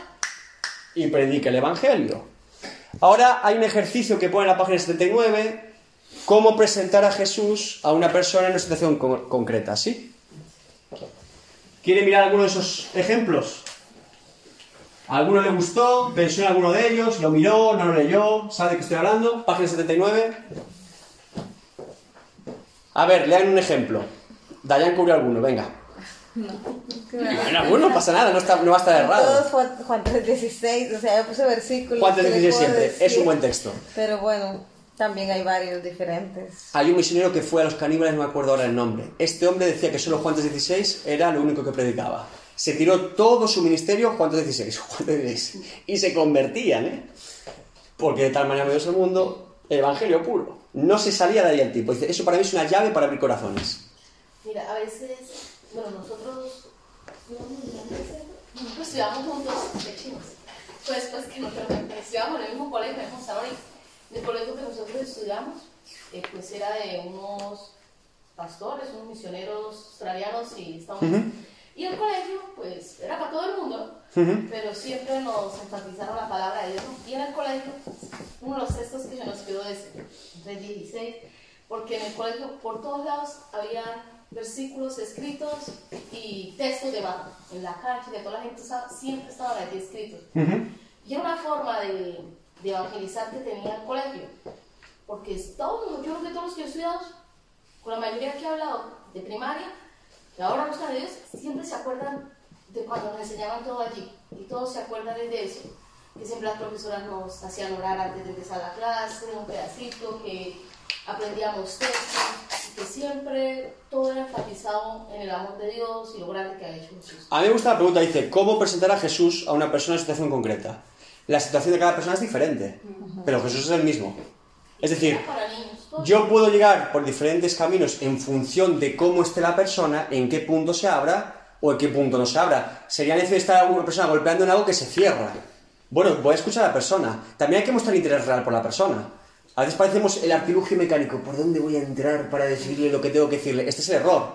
Speaker 1: y predica el Evangelio. Ahora hay un ejercicio que pone en la página 79, cómo presentar a Jesús a una persona en una situación con- concreta, ¿sí? ¿Quiere mirar alguno de esos ejemplos? ¿A alguno le gustó? ¿Pensó en alguno de ellos? ¿Lo miró? ¿No lo leyó? ¿Sabe de qué estoy hablando? Página 79. A ver, lean un ejemplo. Dayan cubrió alguno, venga. Bueno, alguno no pasa nada, no, está, no va a estar errado.
Speaker 7: Todos Juan, Juan 3.16, o sea, yo puse versículos.
Speaker 1: Juan
Speaker 7: ¿qué le
Speaker 1: 3.16
Speaker 7: puedo
Speaker 1: siempre, es
Speaker 7: decir?
Speaker 1: un buen texto.
Speaker 7: Pero bueno, también hay varios diferentes.
Speaker 1: Hay un misionero que fue a los caníbales, no me acuerdo ahora el nombre. Este hombre decía que solo Juan 3.16 era lo único que predicaba. Se tiró todo su ministerio Juan 3.16, Juan 3.16. Y se convertían, ¿eh? Porque de tal manera me dio el mundo, el evangelio puro. No se salía de ahí el tipo. Dice, eso para mí es una llave para abrir corazones.
Speaker 6: Mira, a veces, bueno, nosotros nosotros estudiamos juntos de chinos. Pues, pues que nosotros estudiamos en el mismo colegio, en el mismo salón. y El colegio que nosotros estudiamos, eh, pues era de unos pastores, unos misioneros australianos y estadounidenses. Y el colegio, pues, era para todo el mundo, pero siempre nos enfatizaron la palabra de Dios. Y en el colegio, uno de los textos que se nos quedó es 3.16, porque en el colegio por todos lados había versículos escritos y textos debajo. En la cancha, que toda la gente usaba, siempre estaban aquí escritos. Y era una forma de, de evangelizar que tenía el colegio. Porque todos, yo creo que todos los que he estudiado, con la mayoría que he hablado de primaria, que ahora están de Dios, siempre se acuerdan de cuando nos enseñaban todo allí. Y todos se acuerdan de eso. Que siempre las profesoras nos hacían orar antes de empezar la clase, un pedacito, que aprendíamos textos, y que siempre todo era enfatizado en el amor de Dios y lo grande que ha hecho Jesús.
Speaker 1: A mí me gusta la pregunta, dice, ¿cómo presentar a Jesús a una persona en situación concreta? La situación de cada persona es diferente, pero Jesús es el mismo. Es decir. Yo puedo llegar por diferentes caminos en función de cómo esté la persona, en qué punto se abra o en qué punto no se abra. Sería necesario estar una persona golpeando en algo que se cierra. Bueno, voy a escuchar a la persona. También hay que mostrar interés real por la persona. A veces parecemos el artilugio mecánico. ¿Por dónde voy a entrar para decirle lo que tengo que decirle? Este es el error.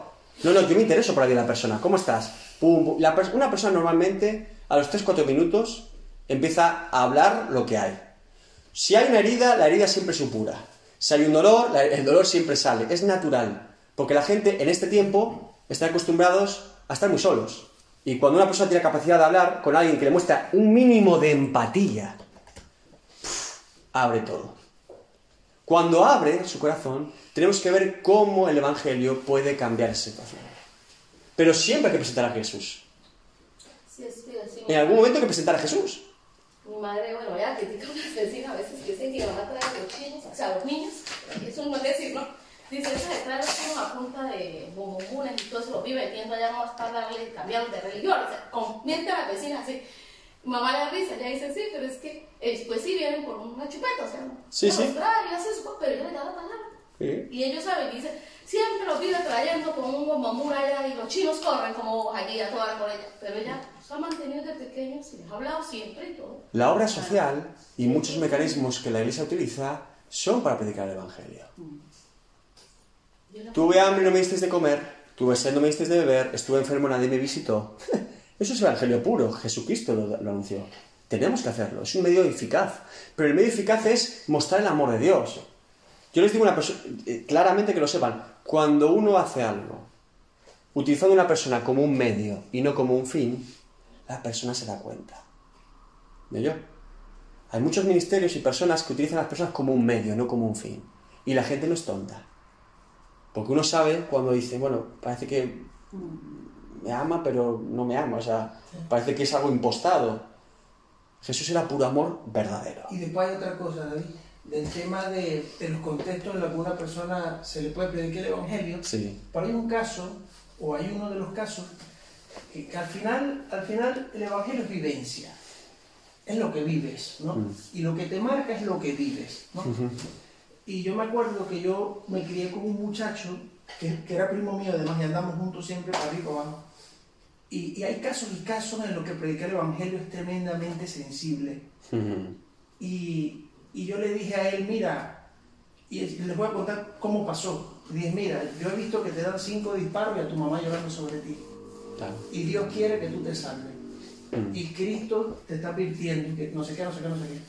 Speaker 1: No, no, yo me intereso por la vida de la persona. ¿Cómo estás? Pum, pum. La pers- una persona normalmente, a los 3-4 minutos, empieza a hablar lo que hay. Si hay una herida, la herida siempre supura. Si hay un dolor, el dolor siempre sale. Es natural. Porque la gente en este tiempo está acostumbrados a estar muy solos. Y cuando una persona tiene capacidad de hablar con alguien que le muestra un mínimo de empatía, abre todo. Cuando abre su corazón, tenemos que ver cómo el Evangelio puede cambiar esa situación. Pero siempre hay que presentar a Jesús. En algún momento hay que presentar a Jesús.
Speaker 6: Mi madre, bueno, ella critica a unas vecinas a veces que dicen que van a traer a los chinos, o sea, a los niños, eso no es decir, ¿no? Dice, esa de traer los a punta de bombones y todo eso, lo vive metiendo allá nomás para darle, cambiar de religión, o sea, con- miente a las vecinas así. Mamá le da risa, ella dice, sí, pero es que, eh, pues sí vienen por una chupeta, o sea,
Speaker 1: Sí,
Speaker 6: no
Speaker 1: sí.
Speaker 6: los trae y hace eso, pero ella le da la palabra.
Speaker 1: Sí.
Speaker 6: Y ellos saben, dice, siempre los vive trayendo con un bombomún allá y los chinos corren como allí a toda con ella. Pero ella los ha mantenido desde pequeños y les ha hablado siempre y todo.
Speaker 1: La obra social y muchos mecanismos que la Iglesia utiliza son para predicar el Evangelio.
Speaker 6: No-
Speaker 1: Tuve hambre y no me disteis de comer, tuve sed y no me disteis de beber, estuve enfermo y nadie me visitó. Eso es evangelio puro, Jesucristo lo, lo anunció. Tenemos que hacerlo, es un medio eficaz. Pero el medio eficaz es mostrar el amor de Dios. Yo les digo una persona, eh, claramente que lo sepan, cuando uno hace algo utilizando a una persona como un medio y no como un fin, la persona se da cuenta. ¿De yo? Hay muchos ministerios y personas que utilizan a las personas como un medio, no como un fin. Y la gente no es tonta. Porque uno sabe cuando dice, bueno, parece que me ama, pero no me ama. O sea, parece que es algo impostado. Jesús era puro amor verdadero.
Speaker 3: Y después hay otra cosa, David, del tema de, de los contextos en los que una persona se le puede predicar el Evangelio.
Speaker 1: Sí.
Speaker 3: Pero hay un caso, o hay uno de los casos, que, que al, final, al final el Evangelio es vivencia. Es lo que vives, ¿no?
Speaker 1: Mm.
Speaker 3: Y lo que te marca es lo que vives, ¿no? Y yo me acuerdo que yo me crié con un muchacho que, que era primo mío, además, y andamos juntos siempre para arriba abajo. Y, y hay casos y casos en los que predicar el Evangelio es tremendamente sensible. Y, y yo le dije a él, mira, y les voy a contar cómo pasó. Le dije, mira, yo he visto que te dan cinco disparos y a tu mamá llorando sobre ti.
Speaker 1: Claro.
Speaker 3: Y Dios quiere que tú te salves.
Speaker 1: Mm.
Speaker 3: Y Cristo te está advirtiendo, que no sé qué, no sé qué, no sé qué.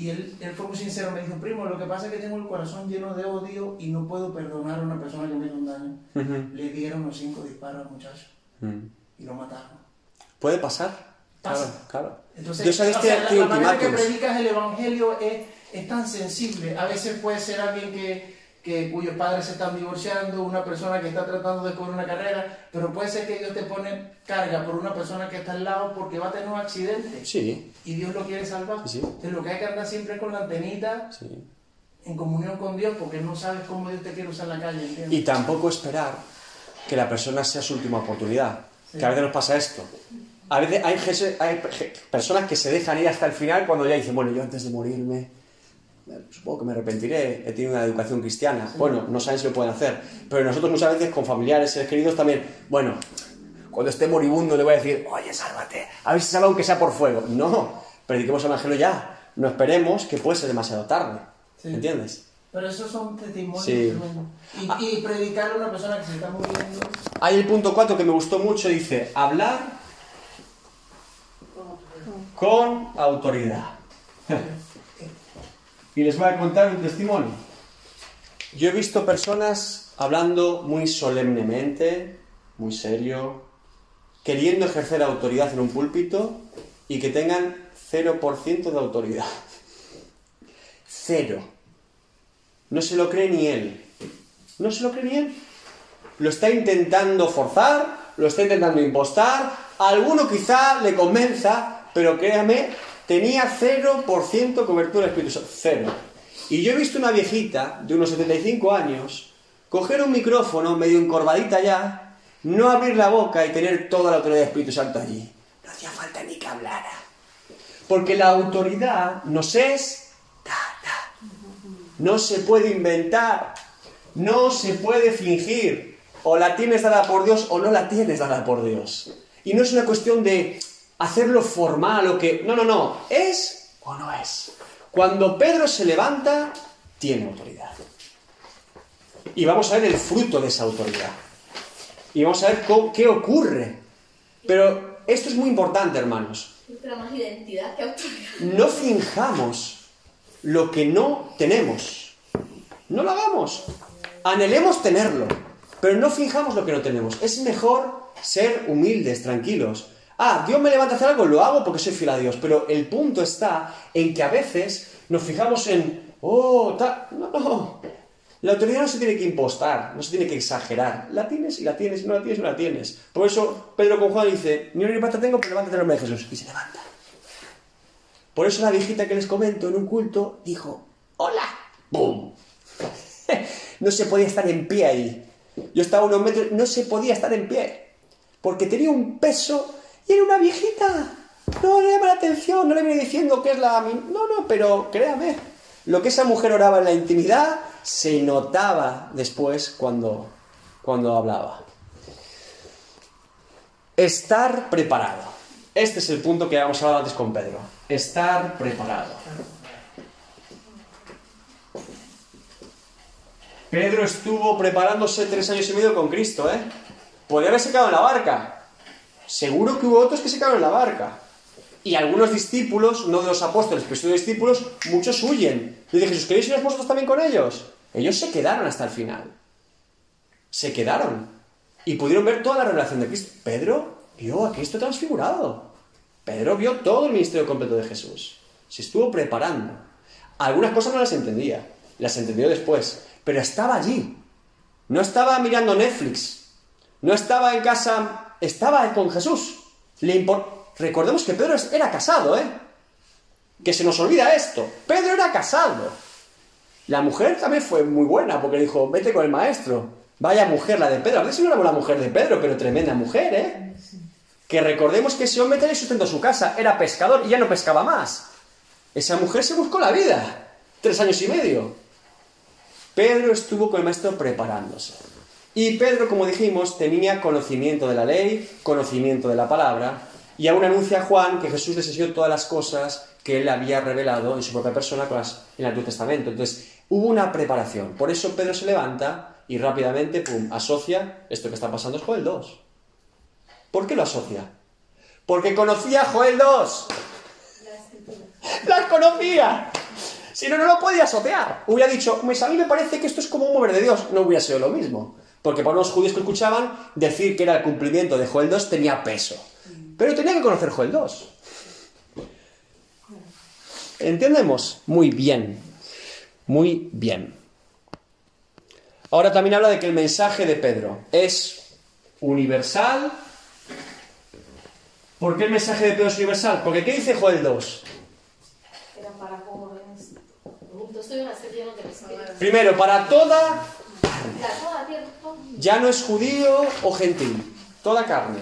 Speaker 3: Y él, él fue muy sincero, me dijo, primo, lo que pasa es que tengo el corazón lleno de odio y no puedo perdonar a una persona que me hizo un daño.
Speaker 1: Ujú.
Speaker 3: Le dieron los cinco disparos al muchacho
Speaker 1: Mm.
Speaker 3: y lo mataron.
Speaker 1: ¿Puede pasar?
Speaker 3: Pasa.
Speaker 1: Claro, claro.
Speaker 3: Entonces,
Speaker 1: Dios sabes
Speaker 3: o
Speaker 1: que
Speaker 3: sea, la,
Speaker 1: tiene
Speaker 3: la manera que predicas el evangelio es, es tan sensible. A veces puede ser alguien que, que cuyos padres se están divorciando, una persona que está tratando de cobrar una carrera, pero puede ser que Dios te pone carga por una persona que está al lado porque va a tener un accidente
Speaker 1: Sí,
Speaker 3: y Dios lo quiere salvar.
Speaker 1: Sí.
Speaker 3: Entonces lo que hay que andar siempre es con la antenita
Speaker 1: sí.
Speaker 3: en comunión con Dios porque no sabes cómo Dios te quiere usar en la calle. ¿entiendes?
Speaker 1: Y tampoco esperar que la persona sea su última oportunidad. Que a veces nos pasa esto. A veces hay, hay personas que se dejan ir hasta el final cuando ya dicen, bueno, yo antes de morirme, supongo que me arrepentiré, he tenido una educación cristiana. Bueno, no saben si lo pueden hacer. Pero nosotros muchas veces con familiares, seres queridos también, bueno, cuando esté moribundo le voy a decir, oye, sálvate, a ver si salva aunque sea por fuego. No, prediquemos el evangelio ya. No esperemos que puede ser demasiado tarde.
Speaker 3: Sí.
Speaker 1: ¿Entiendes?
Speaker 3: Pero esos son testimonios
Speaker 1: Sí.
Speaker 3: Y, y predicarle a una persona que se está muriendo.
Speaker 1: Hay el punto 4 que me gustó mucho, dice, hablar con autoridad. y les voy a contar un testimonio. Yo he visto personas hablando muy solemnemente, muy serio, queriendo ejercer autoridad en un púlpito y que tengan 0% de autoridad. Cero. No se lo cree ni él. No se lo cree ni él. Lo está intentando forzar, lo está intentando impostar, alguno quizá le convenza, pero créame, tenía 0% cobertura del Espíritu Santo. Cero. Y yo he visto una viejita de unos 75 años coger un micrófono medio encorvadita ya, no abrir la boca y tener toda la autoridad del Espíritu Santo allí. No hacía falta ni que hablara. Porque la autoridad nos es dada. No se puede inventar. No se puede fingir. O la tienes dada por Dios o no la tienes dada por Dios. Y no es una cuestión de hacerlo formal o que... No, no, no. Es o no es. Cuando Pedro se levanta, tiene autoridad. Y vamos a ver el fruto de esa autoridad. Y vamos a ver cómo- qué ocurre. Pero esto es muy importante, hermanos.
Speaker 6: Pero más identidad que autoridad.
Speaker 1: No finjamos lo que no tenemos. No lo hagamos. Anhelemos tenerlo, pero no finjamos lo que no tenemos. Es mejor ser humildes, tranquilos. Ah, Dios me levanta a hacer algo, lo hago porque soy fiel a Dios. Pero el punto está en que a veces nos fijamos en, oh, tal. No, no. La autoridad no se tiene que impostar, no se tiene que exagerar. La tienes y la tienes, no la tienes, no la tienes. Por eso Pedro con Juan dice, ni una ni plata tengo, pero levántate el nombre de Jesús. Y se levanta. Por eso la viejita que les comento en un culto dijo, hola, ¡boom! No se podía estar en pie ahí. Yo estaba a unos metros, no se podía estar en pie. Porque tenía un peso y era una viejita. No le llama la atención, no le viene diciendo que es la... No, no, pero créame, lo que esa mujer oraba en la intimidad se notaba después cuando, cuando hablaba. Estar preparado. Este es el punto que habíamos hablado antes con Pedro. Estar preparado. Pedro estuvo preparándose tres años y medio con Cristo, ¿eh? Podía haberse quedado en la barca. Seguro que hubo otros que se quedaron en la barca. Y algunos discípulos, no de los apóstoles, pero sí de los discípulos, muchos huyen. Y dije, Jesús, ¿queréis ir vosotros también con ellos? Ellos se quedaron hasta el final. Se quedaron. Y pudieron ver toda la revelación de Cristo. Pedro vio a Cristo transfigurado. Pedro vio todo el ministerio completo de Jesús. Se estuvo preparando. Algunas cosas no las entendía. Las entendió después. Pero estaba allí. No estaba mirando Netflix. No estaba en casa. Estaba con Jesús. Le Recordemos que Pedro era casado, ¿eh? Que se nos olvida esto. Pedro era casado. La mujer también fue muy buena porque dijo, vete con el maestro. Vaya mujer la de Pedro. A si no era buena mujer de Pedro, pero tremenda mujer, ¿eh? Que recordemos que ese hombre tenía sustento en su casa, era pescador y ya no pescaba más. Esa mujer se buscó la vida. Tres años y medio. Pedro estuvo con el maestro preparándose. Y Pedro, como dijimos, tenía conocimiento de la ley, conocimiento de la palabra, y aún anuncia a Juan que Jesús les enseñó todas las cosas que él había revelado en su propia persona en el Antiguo Testamento. Entonces, hubo una preparación. Por eso Pedro se levanta y rápidamente, pum, asocia esto que está pasando es Joel 2. ¿Por qué lo asocia? Porque conocía a Joel 2. Las conocía. Si no, no lo podía asociar. Hubiera dicho, pues a mí me parece que esto es como un mover de Dios. No hubiera sido lo mismo. Porque para los judíos que escuchaban, decir que era el cumplimiento de Joel 2 tenía peso. Pero tenía que conocer Joel 2. ¿Entendemos? Muy bien. Muy bien. Ahora también habla de que el mensaje de Pedro es universal. ¿Por qué el mensaje de Pedro es universal? Porque ¿qué dice Joel 2?
Speaker 6: Era para jóvenes.
Speaker 1: Primero, para toda,
Speaker 6: La toda tierra.
Speaker 1: Ya no es judío o gentil, toda carne.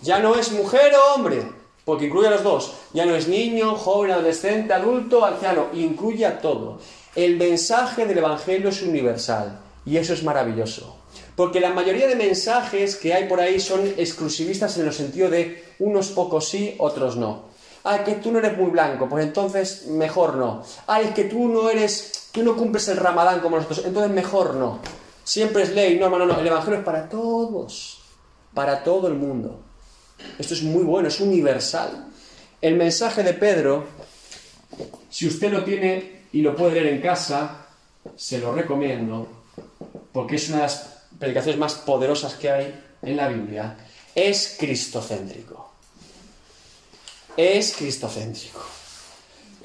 Speaker 1: Ya no es mujer o hombre, porque incluye a los dos. Ya no es niño, joven, adolescente, adulto, anciano, incluye a todo. El mensaje del Evangelio es universal y eso es maravilloso. Porque la mayoría de mensajes que hay por ahí son exclusivistas en el sentido de unos pocos sí, otros no. Ah, que tú no eres muy blanco, pues entonces mejor no. Ah, es que tú no eres, tú no cumples el ramadán como nosotros, entonces mejor no. Siempre es ley, no, no, no, el Evangelio es para todos, para todo el mundo. Esto es muy bueno, es universal. El mensaje de Pedro, si usted lo tiene y lo puede leer en casa, se lo recomiendo, porque es una de las predicaciones más poderosas que hay en la Biblia, es cristocéntrico. Es cristocéntrico.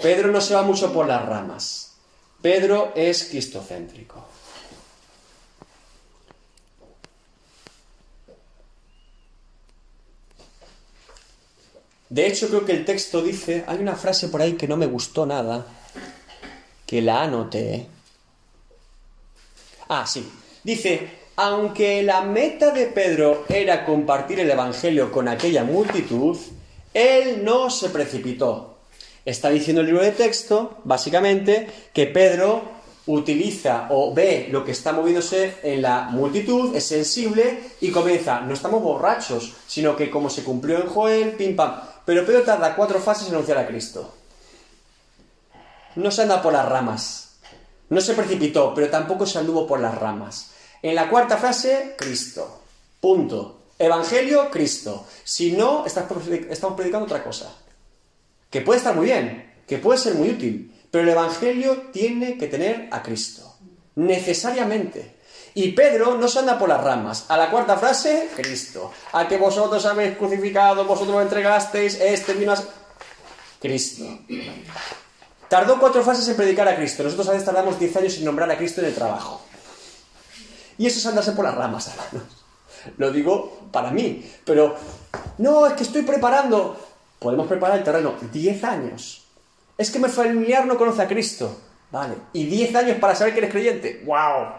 Speaker 1: Pedro no se va mucho por las ramas. Pedro es cristocéntrico. De hecho, creo que el texto dice, hay una frase por ahí que no me gustó nada, que la anoté. Ah, sí. Dice, aunque la meta de Pedro era compartir el Evangelio con aquella multitud, él no se precipitó. Está diciendo el libro de texto, básicamente, que Pedro utiliza o ve lo que está moviéndose en la multitud, es sensible y comienza, no estamos borrachos, sino que como se cumplió en Joel, pim pam. Pero Pedro tarda cuatro fases en anunciar a Cristo. No se anda por las ramas. No se precipitó, pero tampoco se anduvo por las ramas. En la cuarta frase, Cristo. Punto. Evangelio, Cristo. Si no, estamos predicando otra cosa. Que puede estar muy bien, que puede ser muy útil, pero el Evangelio tiene que tener a Cristo. Necesariamente. Y Pedro no se anda por las ramas. A la cuarta frase, Cristo. A que vosotros habéis crucificado, vosotros lo entregasteis, este vino a... Cristo. Tardó cuatro fases en predicar a Cristo. Nosotros a veces tardamos diez años en nombrar a Cristo en el trabajo. Y eso es andarse por las ramas, hermanos. Lo digo para mí. Pero, no, es que estoy preparando. Podemos preparar el terreno. Diez años. Es que mi familiar no conoce a Cristo. Vale. Y diez años para saber que eres creyente. ¡Wow!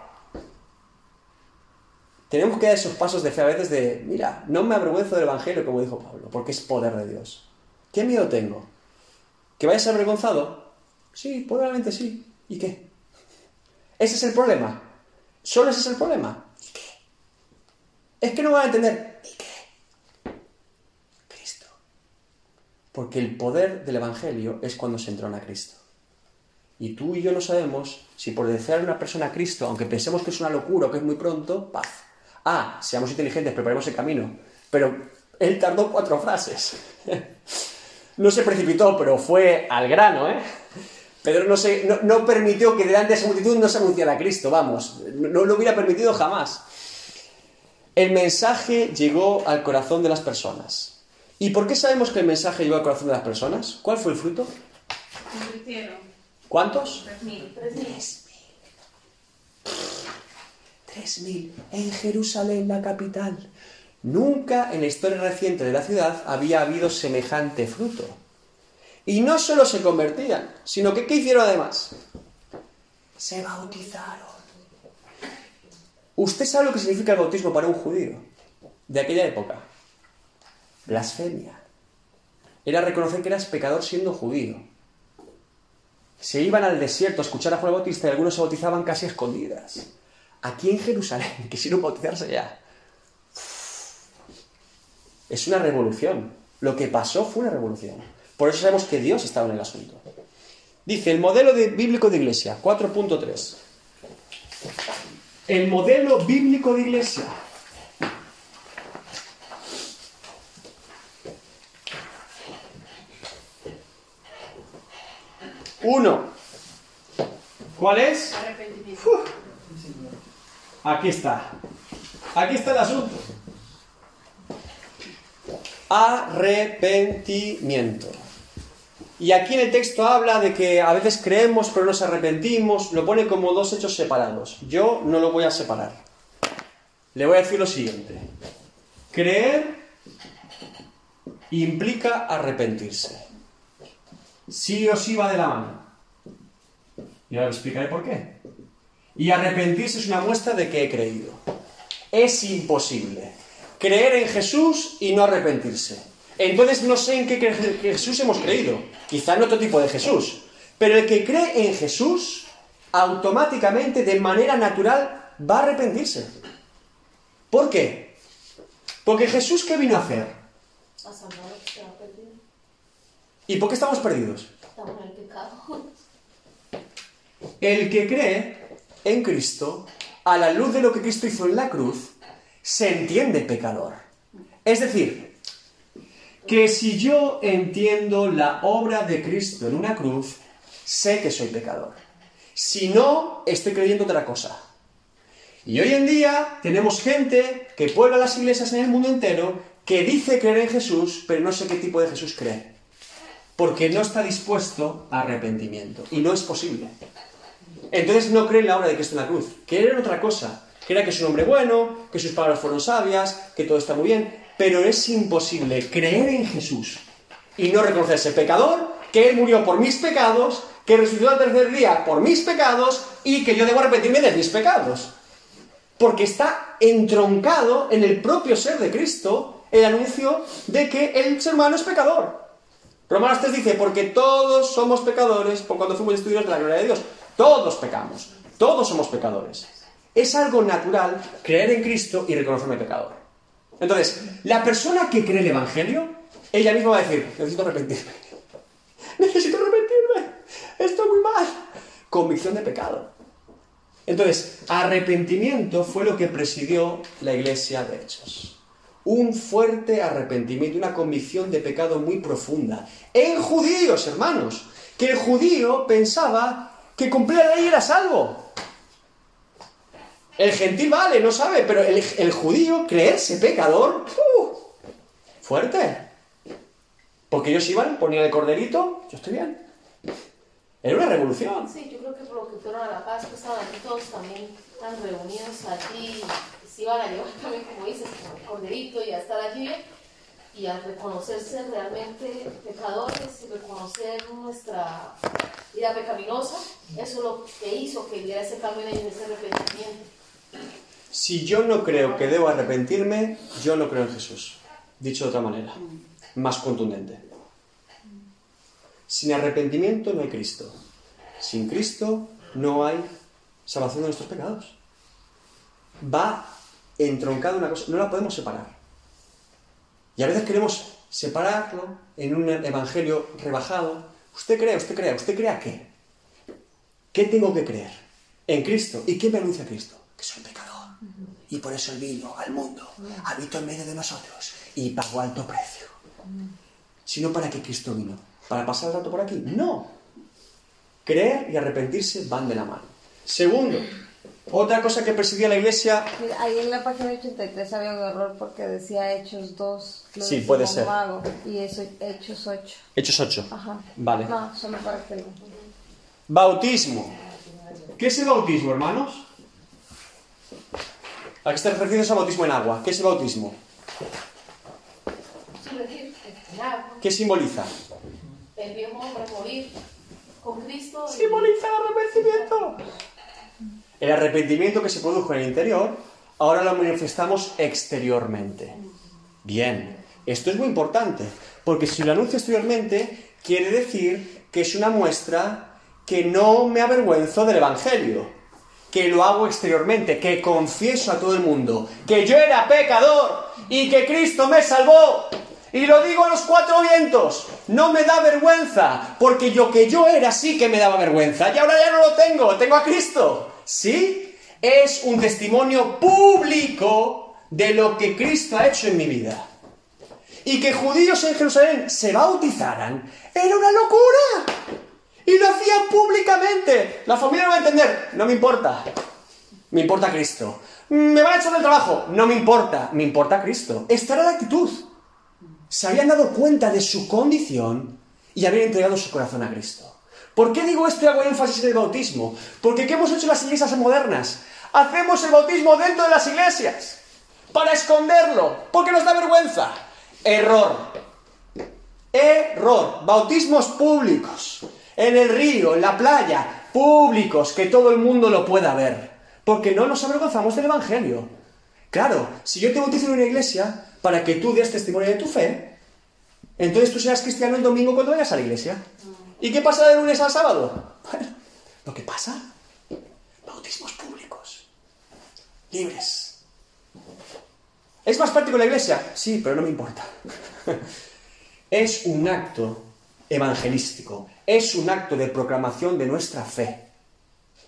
Speaker 1: Tenemos que dar esos pasos de fe a veces de, mira, no me avergüenzo del Evangelio, como dijo Pablo, porque es poder de Dios. ¿Qué miedo tengo? ¿Que vayas avergonzado? Sí, probablemente sí. ¿Y qué? Ese es el problema. Solo ese es el problema. ¿Y qué? Es que no van a entender. ¿Y qué? Cristo. Porque el poder del Evangelio es cuando se entrona a Cristo. Y tú y yo no sabemos si por desear a una persona a Cristo, aunque pensemos que es una locura o que es muy pronto, paz. Ah, seamos inteligentes, preparemos el camino. Pero Él tardó cuatro frases. No se precipitó, pero fue al grano, ¿eh? Pedro no, se, no, no permitió que delante de esa multitud no se anunciara a Cristo, vamos, no lo hubiera permitido jamás. El mensaje llegó al corazón de las personas. ¿Y por qué sabemos que el mensaje llegó al corazón de las personas? ¿Cuál fue el fruto?
Speaker 4: Convirtieron.
Speaker 1: ¿Cuántos?
Speaker 4: Tres mil.
Speaker 6: Tres mil.
Speaker 1: Tres mil en Jerusalén, la capital. Nunca en la historia reciente de la ciudad había habido semejante fruto. Y no solo se convertían, sino que ¿qué hicieron además? Se bautizaron. ¿Usted sabe lo que significa el bautismo para un judío de aquella época? Blasfemia. Era reconocer que eras pecador siendo judío. Se iban al desierto a escuchar a Juan Bautista y algunos se bautizaban casi escondidas. Aquí en Jerusalén quisieron bautizarse ya. Es una revolución. Lo que pasó fue una revolución. Por eso sabemos que Dios estaba en el asunto. Dice el modelo de- bíblico de iglesia, 4.3. El modelo bíblico de iglesia. Uno. ¿Cuál es?
Speaker 4: Arrepentimiento.
Speaker 1: Aquí está. Aquí está el asunto. Arrepentimiento. Y aquí en el texto habla de que a veces creemos pero nos arrepentimos, lo pone como dos hechos separados. Yo no lo voy a separar. Le voy a decir lo siguiente. Creer implica arrepentirse. Sí o sí va de la mano. Y ahora explicaré por qué. Y arrepentirse es una muestra de que he creído. Es imposible creer en Jesús y no arrepentirse. Entonces no sé en qué Jesús hemos creído. Quizá en otro tipo de Jesús. Pero el que cree en Jesús, automáticamente, de manera natural, va a arrepentirse. ¿Por qué? Porque Jesús, ¿qué vino a hacer? ¿Y por qué estamos perdidos?
Speaker 6: Estamos en el pecado.
Speaker 1: El que cree en Cristo, a la luz de lo que Cristo hizo en la cruz, se entiende pecador. Es decir, que si yo entiendo la obra de Cristo en una cruz, sé que soy pecador. Si no, estoy creyendo otra cosa. Y hoy en día tenemos gente que puebla las iglesias en el mundo entero que dice creer en Jesús, pero no sé qué tipo de Jesús cree. Porque no está dispuesto a arrepentimiento. Y no es posible. Entonces no cree en la obra de Cristo en la cruz. Cree en otra cosa. Cree que es un hombre bueno, que sus palabras fueron sabias, que todo está muy bien. Pero es imposible creer en Jesús y no reconocerse pecador, que Él murió por mis pecados, que resucitó al tercer día por mis pecados y que yo debo arrepentirme de mis pecados. Porque está entroncado en el propio ser de Cristo el anuncio de que el ser humano es pecador. Romanos 3 dice, porque todos somos pecadores por cuando fuimos estudios de la gloria de Dios. Todos pecamos, todos somos pecadores. Es algo natural creer en Cristo y reconocerme pecador. Entonces, la persona que cree el Evangelio, ella misma va a decir, necesito arrepentirme. Necesito arrepentirme. Estoy muy mal. Convicción de pecado. Entonces, arrepentimiento fue lo que presidió la iglesia de Hechos. Un fuerte arrepentimiento, una convicción de pecado muy profunda. En judíos, hermanos, que el judío pensaba que cumplir la ley era salvo. El gentil vale, no sabe, pero el, el judío creerse pecador, ¡uh! fuerte. Porque ellos iban, ponían el corderito, yo estoy bien. Era una revolución.
Speaker 6: Sí, yo creo que por lo que fueron a la Pascua estaban aquí todos también tan reunidos allí. Se iban a llevar también, como dices, el corderito y a estar allí y a reconocerse realmente pecadores y reconocer nuestra vida pecaminosa. Eso es lo que hizo que hubiera ese cambio en ese arrepentimiento.
Speaker 1: Si yo no creo que debo arrepentirme, yo no creo en Jesús. Dicho de otra manera, más contundente. Sin arrepentimiento no hay Cristo. Sin Cristo no hay salvación de nuestros pecados. Va entroncada una cosa, no la podemos separar. Y a veces queremos separarlo en un evangelio rebajado. ¿Usted cree? ¿Usted cree? ¿Usted crea qué? ¿Qué tengo que creer? En Cristo. ¿Y qué me anuncia Cristo? Que soy pecador. Y por eso Él vino al mundo, habitó en medio de nosotros y pagó alto precio. Sino para que Cristo vino. ¿Para pasar el rato por aquí? No. Creer y arrepentirse van de la mano. Segundo, otra cosa que perseguía la iglesia
Speaker 7: Mira, ahí en la página 83 había un error porque decía Hechos 2. lo
Speaker 1: Sí, puede ser.
Speaker 7: mago, y eso Hechos 8.
Speaker 1: Hechos 8.
Speaker 7: Ajá.
Speaker 1: Vale.
Speaker 7: No, solo para que.
Speaker 1: Bautismo. ¿Qué es el bautismo, hermanos? ¿A qué te refieres a bautismo en agua? ¿Qué es el bautismo? ¿Qué simboliza?
Speaker 6: el viejo hombre morir con Cristo. y-
Speaker 1: Simboliza el arrepentimiento. El arrepentimiento que se produjo en el interior, ahora lo manifestamos exteriormente. Bien, esto es muy importante, porque si lo anuncio exteriormente, quiere decir que es una muestra que no me avergüenzo del Evangelio, que lo hago exteriormente, que confieso a todo el mundo que yo era pecador y que Cristo me salvó. Y lo digo a los cuatro vientos, no me da vergüenza, porque yo que yo era sí que me daba vergüenza y ahora ya no lo tengo, tengo a Cristo. ¿Sí? Es un testimonio público de lo que Cristo ha hecho en mi vida. Y que judíos en Jerusalén se bautizaran era una locura. Y lo hacían públicamente. La familia no va a entender, no me importa. Me importa Cristo. ¿Me van a echar del trabajo? No me importa, me importa Cristo. Esta era la actitud. Se habían dado cuenta de su condición y habían entregado su corazón a Cristo. ¿Por qué digo esto y hago énfasis en el bautismo? Porque ¿qué hemos hecho las iglesias modernas? Hacemos el bautismo dentro de las iglesias para esconderlo, porque nos da vergüenza. Error. Error. Bautismos públicos. En el río, en la playa, públicos, que todo el mundo lo pueda ver. Porque no nos avergonzamos del Evangelio. Claro, si yo te bautizo en una iglesia para que tú des testimonio de tu fe, entonces tú serás cristiano el domingo cuando vayas a la iglesia. ¿Y qué pasa de lunes al sábado? Lo que pasa, bautismos públicos, libres. ¿Es más práctico la iglesia? Sí, pero no me importa. Es un acto evangelístico, es un acto de proclamación de nuestra fe.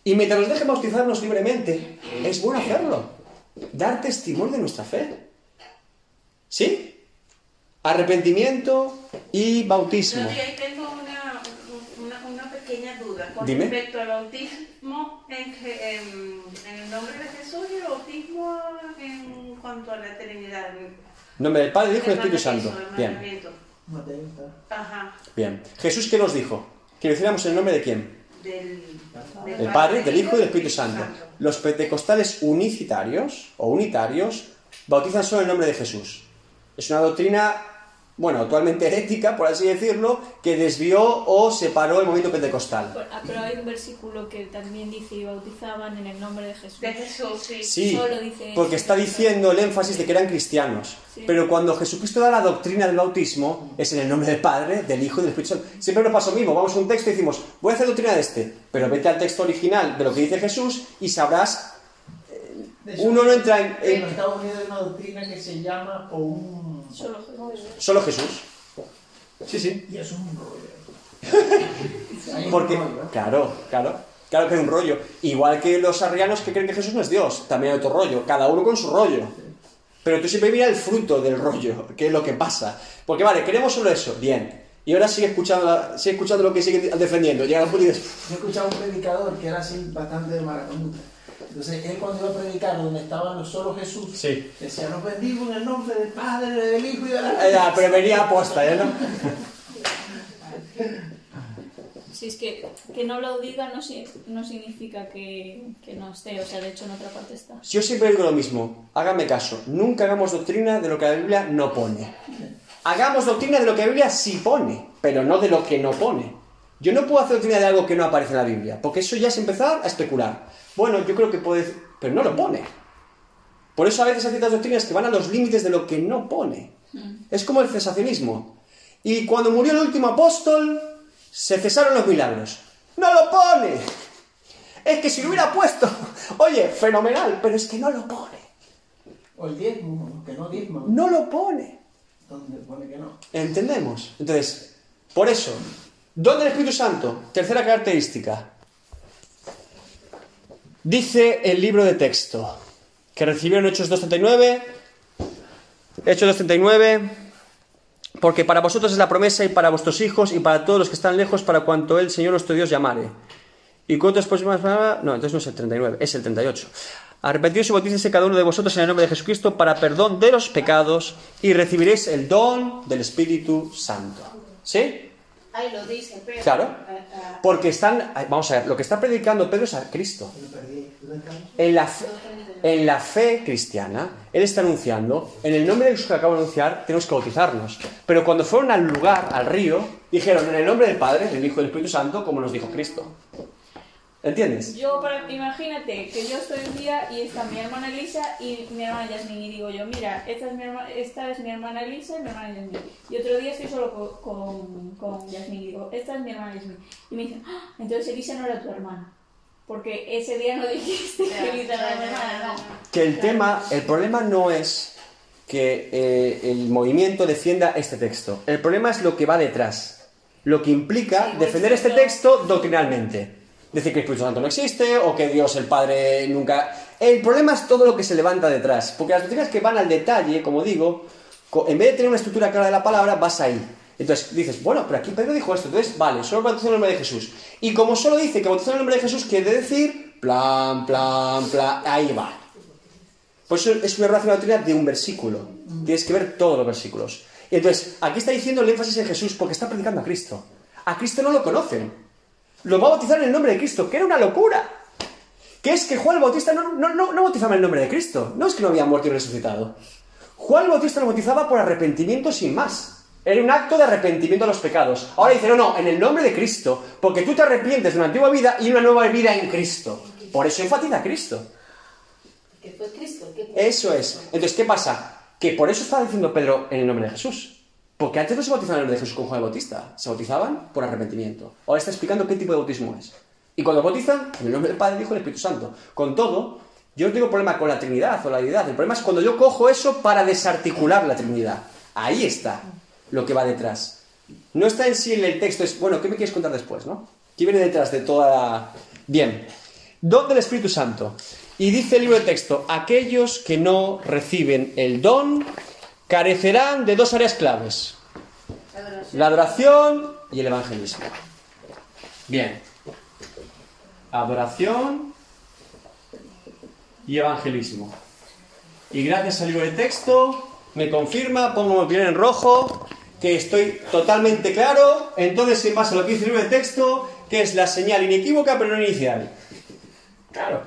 Speaker 1: Y mientras nos dejen bautizarnos libremente, es bueno hacerlo, dar testimonio de nuestra fe. ¿Sí? Arrepentimiento y bautismo.
Speaker 4: Yo ahí tengo una, una, una pequeña duda con
Speaker 1: Dime.
Speaker 4: respecto al bautismo en, en- en el nombre de Jesús y el bautismo en cuanto a la eternidad.
Speaker 1: Nombre del Padre, del Hijo y del Espíritu Santo.
Speaker 4: el
Speaker 1: Bien.
Speaker 4: Ajá.
Speaker 1: bien. Jesús, ¿qué nos dijo? Que lo hiciéramos en el nombre de quién?
Speaker 4: Del,
Speaker 1: Del Padre, del Hijo y del Espíritu Santo. Los pentecostales unicitarios o unitarios bautizan solo en el nombre de Jesús. Es una doctrina, bueno, actualmente herética, por así decirlo, que desvió o separó el movimiento pentecostal.
Speaker 8: Ah, Pero hay un versículo que también dice y bautizaban en el nombre de Jesús.
Speaker 4: De Jesús, sí.
Speaker 1: Sí,
Speaker 8: Solo dice
Speaker 1: porque está diciendo el énfasis de que eran cristianos.
Speaker 8: Sí.
Speaker 1: Pero cuando Jesucristo da la doctrina del bautismo, es en el nombre del Padre, del Hijo y del Espíritu Santo. Siempre nos pasa lo mismo. Vamos a un texto y decimos, voy a hacer doctrina de este. Pero vete al texto original de lo que dice Jesús y sabrás. Uno no entra en.
Speaker 3: En Estados Unidos hay una doctrina que se llama o un.
Speaker 8: Solo Jesús.
Speaker 1: solo Jesús. Sí, sí.
Speaker 3: Y es un rollo.
Speaker 1: Porque, claro, claro, claro que hay un rollo. Igual que los arrianos que creen que Jesús no es Dios, también hay otro rollo, cada uno con su rollo. Pero tú siempre mira el fruto del rollo, que es lo que pasa. Porque vale, queremos solo eso, bien. Y ahora sigue escuchando, sigue escuchando lo que siguen defendiendo. Llega un punto y dices,
Speaker 3: Yo escuchaba un predicador que era así bastante de maracamuta. Entonces, él cuando iba a predicar donde estaban los solo Jesús,
Speaker 1: Sí.
Speaker 3: decía, los bendigo en el nombre del Padre, del Hijo y de la
Speaker 1: "Ah, ya, pero venía aposta, ¿ya no?
Speaker 8: Si es que, que no lo diga no, si- no significa que, que no esté, o sea, de hecho en otra parte está.
Speaker 1: Yo siempre digo lo mismo, hágame caso, nunca hagamos doctrina de lo que la Biblia no pone. Hagamos doctrina de lo que la Biblia sí pone, pero no de lo que no pone. Yo no puedo hacer doctrina de algo que no aparece en la Biblia, porque eso ya es empezar a especular. Bueno, yo creo que puede, pero no lo pone. Por eso a veces hay ciertas doctrinas que van a los límites de lo que no pone. Es como el cesacionismo. Y cuando murió el último apóstol, se cesaron los milagros. ¡No lo pone! Es que si lo hubiera puesto, oye, fenomenal, pero es que no lo pone.
Speaker 3: O el diezmo, que no diezmo.
Speaker 1: No lo pone.
Speaker 3: Donde pone que no.
Speaker 1: ¿Entendemos? Entonces, por eso, ¿dónde el Espíritu Santo? Tercera característica. Dice el libro de texto que recibieron Hechos 2.39, Hechos 2.39. Porque para vosotros es la promesa y para vuestros hijos y para todos los que están lejos, para cuanto el Señor nuestro Dios llamare. ¿Y cuántos próximas palabras? No, entonces no es el 39, es el 38. Arrepentidos y bautícense cada uno de vosotros en el nombre de Jesucristo para perdón de los pecados y recibiréis el don del Espíritu Santo. ¿Sí?
Speaker 4: Ahí lo dice Pedro.
Speaker 1: Claro.
Speaker 4: Ah, ah,
Speaker 1: Porque están, vamos a ver, lo que está predicando Pedro es a Cristo. En la, fe, en la fe cristiana, Él está anunciando, en el nombre de Jesús que acabo de anunciar, tenemos que bautizarnos. Pero cuando fueron al lugar, al río, dijeron, en el nombre del Padre, del Hijo y del Espíritu Santo, como nos dijo Cristo. ¿Entiendes?
Speaker 8: Yo, para, imagínate que yo estoy un día y está mi hermana Elisa y mi hermana Yasmin y digo yo, mira, esta es mi, herma- esta es mi hermana Elisa y mi hermana Yasmin. Y otro día estoy solo co- con, con, Yasmin y digo, esta es mi hermana Yasmin. Y me dicen, "Ah, entonces Elisa no era tu hermana. Porque ese día no dijiste que Elisa era mi hermana, no.
Speaker 1: Que el tema, el problema no es que eh, el movimiento defienda este texto. El problema es lo que va detrás. Lo que implica
Speaker 4: Sí,
Speaker 1: defender este texto doctrinalmente. Decir que el Espíritu Santo no existe o que Dios el Padre nunca... El problema es todo lo que se levanta detrás. Porque las doctrinas que van al detalle, como digo, en vez de tener una estructura clara de la palabra, vas ahí. Entonces dices, bueno, pero aquí Pedro dijo esto, entonces vale, solo bautizo en el nombre de Jesús. Y como solo dice que bautizo en el nombre de Jesús, quiere decir plan, plan, plan, ahí va. Pues eso es una relación doctrina de un versículo. Tienes que ver todos los versículos. Y entonces, aquí está diciendo el énfasis en Jesús porque está predicando a Cristo. A Cristo no lo conocen. Lo va a bautizar en el nombre de Cristo, que era una locura. Que es que Juan el Bautista no, no, no, no bautizaba en el nombre de Cristo. No es que no había muerto y resucitado. Juan el Bautista lo bautizaba por arrepentimiento sin más. Era un acto de arrepentimiento de los pecados. Ahora dice, no, no, en el nombre de Cristo, porque tú te arrepientes de una antigua vida y una nueva vida en Cristo. Por eso enfatiza a Cristo. Eso es. Entonces, ¿qué pasa? Que por eso estaba diciendo Pedro en el nombre de Jesús. Porque antes no se bautizaban nombre de Jesús con Juan el Bautista. Se bautizaban por arrepentimiento. Ahora está explicando qué tipo de bautismo es. Y cuando bautizan, en el nombre del Padre, del Hijo y del Espíritu Santo. Con todo, yo no tengo problema con la Trinidad o la deidad. El problema es cuando yo cojo eso para desarticular la Trinidad. Ahí está lo que va detrás. No está en sí en el texto, es, bueno, ¿qué me quieres contar después, no? ¿Qué viene detrás de toda la... Bien. Don del Espíritu Santo. Y dice el libro de texto, aquellos que no reciben el don carecerán de dos áreas claves. La adoración y el evangelismo. Bien. Adoración y evangelismo. Y gracias al libro de texto me confirma, pongo mi piel en rojo, que estoy totalmente claro. Entonces, en base a lo que dice el libro de texto, que es la señal inequívoca pero no inicial. Claro.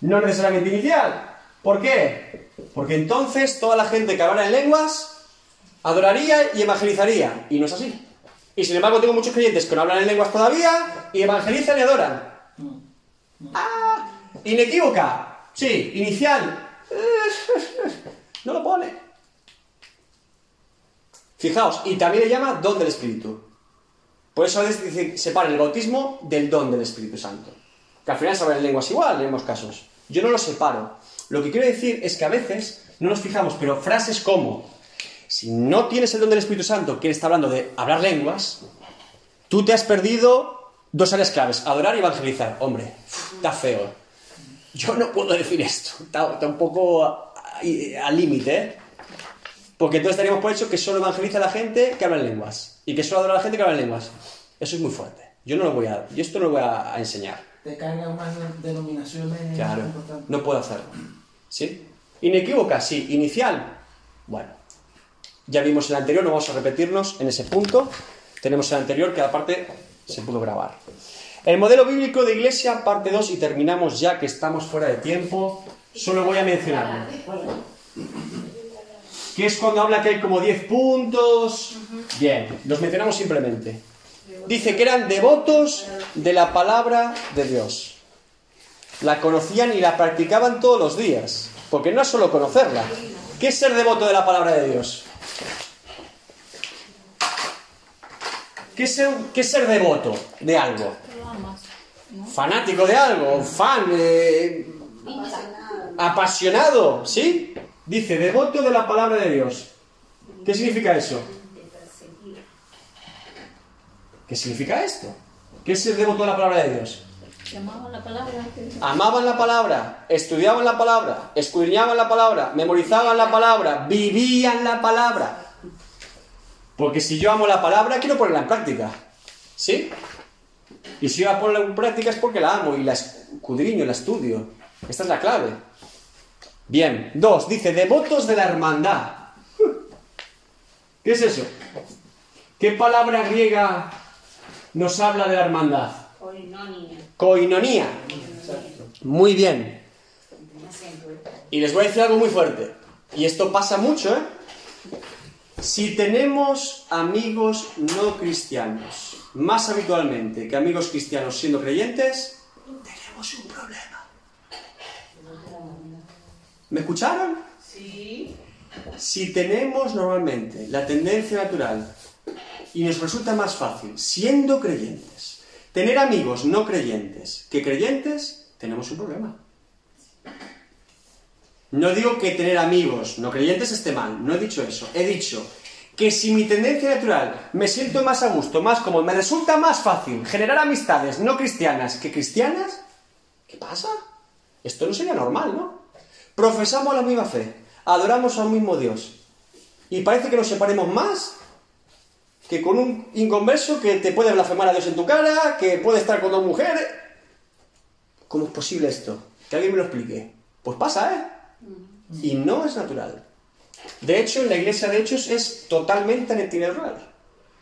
Speaker 1: No necesariamente inicial. ¿Por qué? Porque entonces toda la gente que hablara en lenguas adoraría y evangelizaría. Y no es así. Y sin embargo tengo muchos creyentes que no hablan en lenguas todavía y evangelizan y adoran. ¡Ah! Inequívoca. Sí, inicial. No lo pone. Fijaos, y también le llama don del Espíritu. Por eso a veces dice, separa el bautismo del don del Espíritu Santo. Que al final se habla en lenguas igual, en ambos casos. Yo no lo separo. Lo que quiero decir es que a veces no nos fijamos, pero frases como, si no tienes el don del Espíritu Santo, que él está hablando de hablar lenguas, tú te has perdido dos áreas claves, adorar y evangelizar. Hombre, está feo. Yo no puedo decir esto, está, está un poco al límite, ¿eh? Porque entonces estaríamos por hecho que solo evangeliza a la gente que habla en lenguas y que solo adora a la gente que habla en lenguas. Eso es muy fuerte. Yo no lo voy a, yo esto no lo voy a, a enseñar.
Speaker 3: Te carga unas denominaciones
Speaker 1: Claro, no puedo hacerlo. ¿Sí? Inequívoca, sí. Inicial, bueno. Ya vimos el anterior, no vamos a repetirnos en ese punto. Tenemos el anterior que aparte se pudo grabar. El modelo bíblico de iglesia, parte 2, y terminamos ya que estamos fuera de tiempo. Solo voy a mencionarlo. Que es cuando habla que hay como 10 puntos. Bien, los mencionamos simplemente. Dice que eran devotos de la palabra de Dios. La conocían y la practicaban todos los días. Porque no es solo conocerla. ¿Qué es ser devoto de la palabra de Dios? ¿Qué es ser, qué ser devoto de algo? Fanático de algo, fan, eh, apasionado, ¿sí? Dice, devoto de la palabra de Dios. ¿Qué significa eso? ¿Qué significa esto? ¿Qué es ser devoto de la palabra de Dios?
Speaker 8: La palabra.
Speaker 1: Amaban la palabra, estudiaban la palabra, escudriñaban la palabra, memorizaban la palabra, vivían la palabra. Porque si yo amo la palabra, quiero ponerla en práctica. ¿Sí? Y si yo la pongo en práctica es porque la amo y la escudriño, la estudio. Esta es la clave. Bien, dos, dice, devotos de la hermandad. ¿Qué es eso? ¿Qué palabra griega nos habla de la hermandad? Coinonía. Muy bien. Y les voy a decir algo muy fuerte. Y esto pasa mucho, ¿eh? Si tenemos amigos no cristianos, más habitualmente que amigos cristianos siendo creyentes, tenemos un problema. ¿Me escucharon?
Speaker 4: Sí.
Speaker 1: Si tenemos normalmente la tendencia natural y nos resulta más fácil, siendo creyentes, tener amigos no creyentes que creyentes, tenemos un problema. No digo que tener amigos no creyentes esté mal, no he dicho eso. He dicho que si mi tendencia natural me siento más a gusto, más cómodo, me resulta más fácil generar amistades no cristianas que cristianas, ¿qué pasa? Esto no sería normal, ¿no? Profesamos la misma fe, adoramos al mismo Dios y parece que nos separemos más que con un inconverso que te puede blasfemar a Dios en tu cara, que puede estar con dos mujeres. ¿Cómo es posible esto? Que alguien me lo explique. Pues pasa, ¿eh? Y no es natural. De hecho, en la iglesia de Hechos es totalmente antinatural.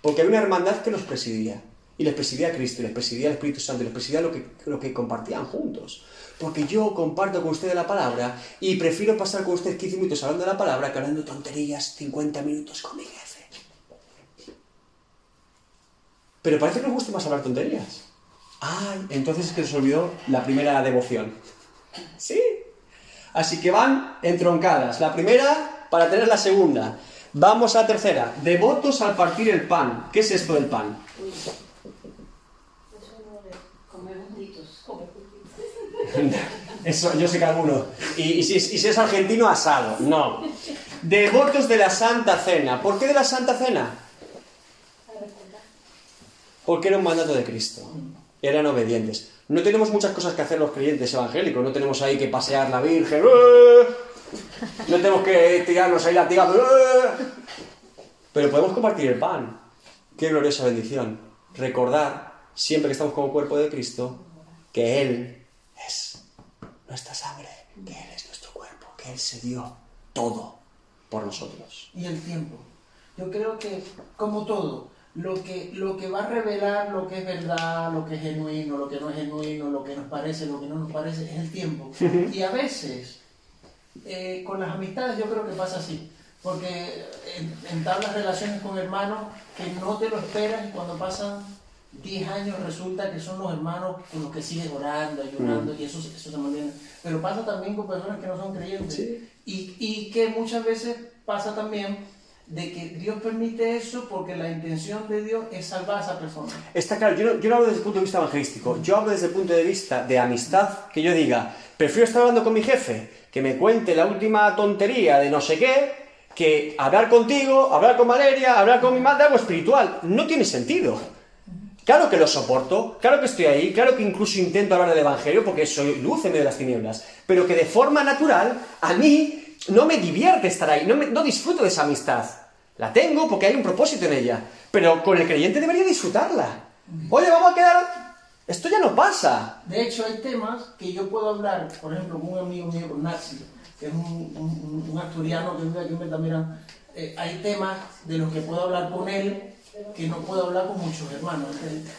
Speaker 1: Porque hay una hermandad que los presidía. Y les presidía a Cristo, y les presidía al Espíritu Santo, y les presidía lo que, lo que compartían juntos. Porque yo comparto con ustedes la palabra y prefiero pasar con ustedes 15 minutos hablando de la palabra que hablando tonterías 50 minutos con jefe. Pero parece que nos gusta más hablar tonterías. Ay, entonces es que se olvidó la primera devoción. Sí. Así que van entroncadas. La primera para tener la segunda. Vamos a la tercera. Devotos al partir el pan. ¿Qué es esto del pan?
Speaker 6: Eso
Speaker 1: yo sé que alguno. Y, y si, y si es argentino, asado. No. Devotos de la Santa Cena. ¿Por qué de la Santa Cena? Porque era un mandato de Cristo. Eran obedientes. No tenemos muchas cosas que hacer los creyentes evangélicos. No tenemos ahí que pasear la Virgen. ¡eh! No tenemos que tirarnos ahí latigando. ¡eh! Pero podemos compartir el pan. Qué gloriosa bendición. Recordar, siempre que estamos como cuerpo de Cristo, que Él es nuestra sangre, que Él es nuestro cuerpo, que Él se dio todo por nosotros.
Speaker 3: y el tiempo. Yo creo que, como todo, lo que, lo que va a revelar lo que es verdad, lo que es genuino, lo que no es genuino, lo que nos parece, lo que no nos parece, es el tiempo. Y a veces, eh, con las amistades yo creo que pasa así. Porque en- entablas relaciones con hermanos que no te lo esperas y cuando pasan 10 años resulta que son los hermanos con los que sigues orando, ayunando y eso, eso se mantiene. Pero pasa también con personas que no son creyentes.
Speaker 1: Sí.
Speaker 3: Y, y que muchas veces pasa también de que Dios permite eso porque la intención de Dios es salvar a esa persona.
Speaker 1: Está claro, yo no, yo no hablo desde el punto de vista evangelístico, yo hablo desde el punto de vista de amistad, que yo diga, prefiero estar hablando con mi jefe, que me cuente la última tontería de no sé qué, que hablar contigo, hablar con Valeria, hablar con mi madre, algo espiritual. No tiene sentido. Claro que lo soporto, claro que estoy ahí, claro que incluso intento hablar del Evangelio porque soy luz en medio de las tinieblas, pero que de forma natural a mí no me divierte estar ahí, no, disfruto de esa amistad. La tengo porque hay un propósito en ella, pero con el creyente debería disfrutarla. Oye, vamos a quedar... Esto ya no pasa.
Speaker 3: De hecho, hay temas que yo puedo hablar, por ejemplo, con un amigo mío, con Nazi, que es un, un- un asturiano que vive aquí en Betamirán. eh, hay temas de los que puedo hablar con él que no puedo hablar con muchos hermanos.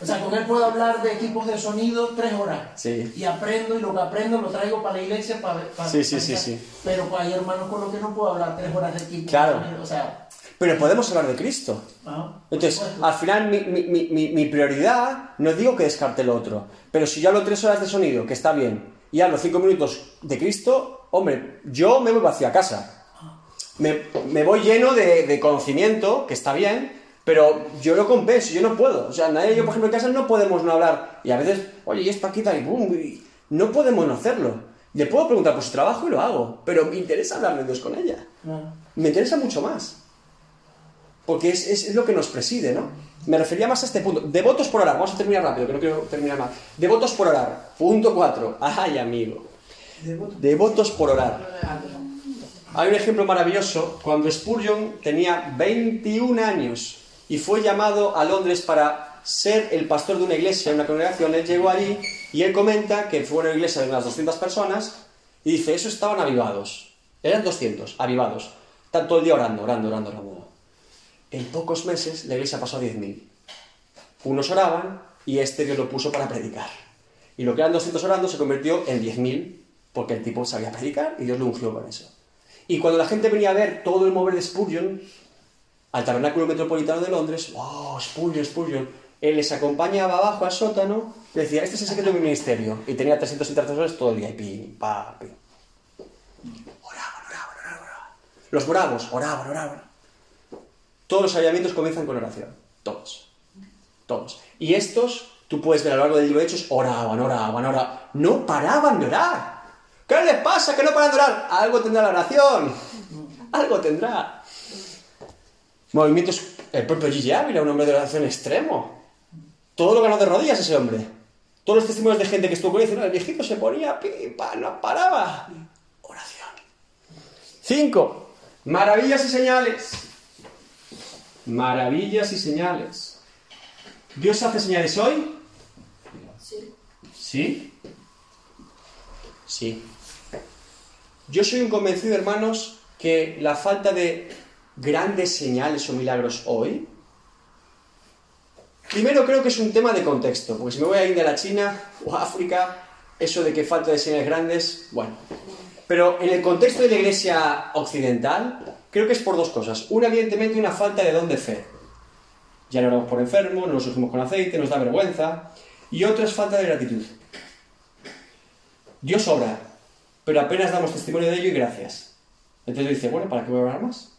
Speaker 3: O sea, con él puedo hablar de equipos de sonido tres horas.
Speaker 1: Sí.
Speaker 3: Y aprendo y lo que aprendo lo traigo para la iglesia para... para-
Speaker 1: Sí, sí,
Speaker 3: para-
Speaker 1: sí, sí.
Speaker 3: Pero hay hermanos con los que no puedo hablar tres horas de equipo.
Speaker 1: Claro.
Speaker 3: de O sea,
Speaker 1: Pero podemos hablar de Cristo.
Speaker 3: ¿ah?
Speaker 1: Entonces, al final mi, mi- mi- mi- prioridad, no digo que descarte lo otro, pero si yo hablo tres horas de sonido, que está bien, y hablo cinco minutos de Cristo, hombre, yo me voy vacío a casa. Me, me voy lleno de, de conocimiento, que está bien, pero yo lo compenso, yo no puedo. O sea, nadie yo, por ejemplo, en casa no podemos no hablar, y a veces, oye, y esto aquí tal y boom, y no podemos no hacerlo. Le puedo preguntar por su trabajo y lo hago, pero me interesa hablar de Dios con ella.
Speaker 3: Claro.
Speaker 1: Me interesa mucho más. Porque es, es- es lo que nos preside, ¿no? Me refería más a este punto. Devotos por orar. Vamos a terminar rápido, que no quiero terminar mal. Devotos por orar. Punto 4. Ay, amigo.
Speaker 3: Devoto.
Speaker 1: Devotos por orar. Hay un ejemplo maravilloso. Cuando Spurgeon tenía 21 años y fue llamado a Londres para ser el pastor de una iglesia, una congregación, él llegó allí y él comenta que fue una iglesia de unas 200 personas y dice, esos estaban avivados. Eran 200, avivados. Todo el día orando, orando, orando, orando. En pocos meses la iglesia pasó a 10.000. Unos oraban y este Dios lo puso para predicar. Y lo que eran 200 orando se convirtió en 10.000 porque el tipo sabía predicar y Dios lo ungió con eso. Y cuando la gente venía a ver todo el mover de Spurgeon al Tabernáculo Metropolitano de Londres, ¡oh, Spurgeon, Spurgeon! Él les acompañaba abajo al sótano y decía, este es el secreto de mi ministerio. Y tenía 300 intercesores todo el día y pim, pa, pim. Oraban, oraban, oraban, oraban. Los bravos oraban, oraban. Todos los avivamientos comienzan con oración. Todos. Todos. Y estos, tú puedes ver a lo largo del libro de Hechos, oraban, oraban, oraban. No paraban de orar. ¿Qué les pasa que no paran de orar? Algo tendrá la oración. Algo tendrá. Movimientos, el propio Gigi Ávila, un hombre de oración extremo. Todo lo ganó de rodillas ese hombre. Todos los testimonios de gente que estuvo con él dicen, "No, el viejito se ponía, pipa, no paraba. Oración. Cinco. Maravillas y señales. Maravillas y señales. ¿Dios hace señales hoy?
Speaker 6: Sí.
Speaker 1: ¿Sí? Sí. Yo soy un convencido, hermanos, que la falta de grandes señales o milagros hoy, primero creo que es un tema de contexto, porque si me voy a India, a la China o a África, eso de que falta de señales grandes, bueno. Pero en el contexto de la iglesia occidental, creo que es por dos cosas. Una, evidentemente, una falta de don de fe. Ya no oramos por enfermos, no nos ungimos con aceite, nos da vergüenza. Y otra es falta de gratitud. Dios obra, pero apenas damos testimonio de ello y gracias. Entonces dice, bueno, ¿para qué voy a orar más?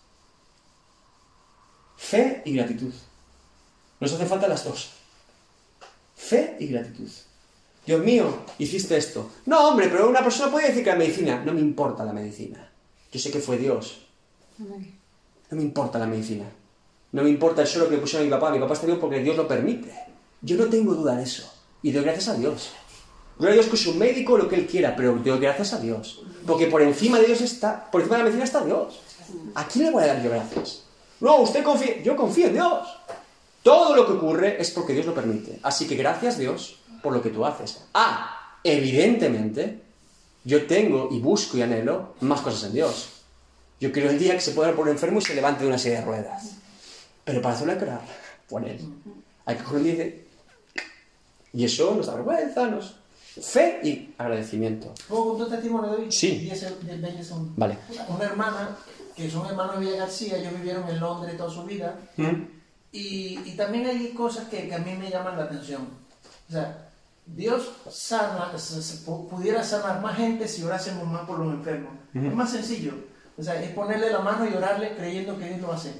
Speaker 1: Fe y gratitud. Nos hace falta las dos. Fe y gratitud. Dios mío, hiciste esto. No, hombre, pero una persona puede decir que la medicina, no me importa la medicina. Yo sé que fue Dios. No me importa la medicina. No me importa el suelo que le pusieron a mi papá. Mi papá está vivo porque Dios lo permite. Yo no tengo duda de eso. Y doy gracias a Dios. Gloria a Dios que es un médico lo que él quiera, pero doy gracias a Dios. Porque por encima de Dios está, por encima de la medicina está Dios. ¿A quién le voy a dar yo gracias? No, usted confía, yo confío en Dios. Todo lo que ocurre es porque Dios lo permite. Así que gracias Dios por lo que tú haces. Ah, evidentemente, yo tengo y busco y anhelo más cosas en Dios. Yo quiero el día que se pueda por un enfermo y se levante de una silla de ruedas. Pero para hacerlo hay que orar por él. Hay que coger un día y y eso nos da vergüenza, nos... Fe y agradecimiento.
Speaker 3: ¿Puedo contar testimonio de hoy?
Speaker 1: Sí.
Speaker 3: 10 se- de 20 segundos.
Speaker 1: Vale.
Speaker 3: Una hermana, que son hermanos de Villa García, ellos vivieron en Londres toda su vida.
Speaker 1: ¿Mm?
Speaker 3: Y, y también hay cosas que, que a mí me llaman la atención. O sea, Dios sana, pudiera sanar más gente si orásemos más por los enfermos. Es más sencillo. O sea, es ponerle la mano y orarle creyendo que Dios lo hace.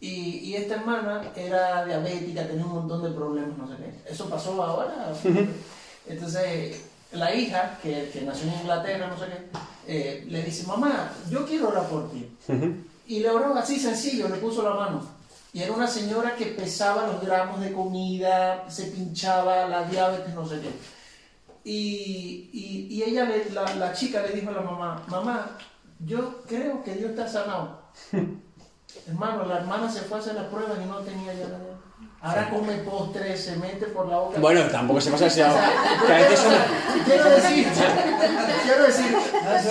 Speaker 3: Y, y esta hermana era diabética, tenía un montón de problemas, no sé qué. Eso pasó ahora. Entonces, la hija, que, que nació en Inglaterra, no sé qué, eh, le dice, mamá, yo quiero orar por ti. Y le oró así sencillo, le puso la mano. Y era una señora que pesaba los gramos de comida, se pinchaba la diabetes, no sé qué. Y, y, y ella, le- la, la chica le dijo a la mamá, mamá, yo creo que Dios te ha sanado. Hermano, la hermana se fue a hacer las pruebas y no tenía ya la. Ahora come postre, se mete por la boca.
Speaker 1: Bueno, tampoco se pasa así ahora. Que a veces somos,
Speaker 3: Quiero decir, quiero decir,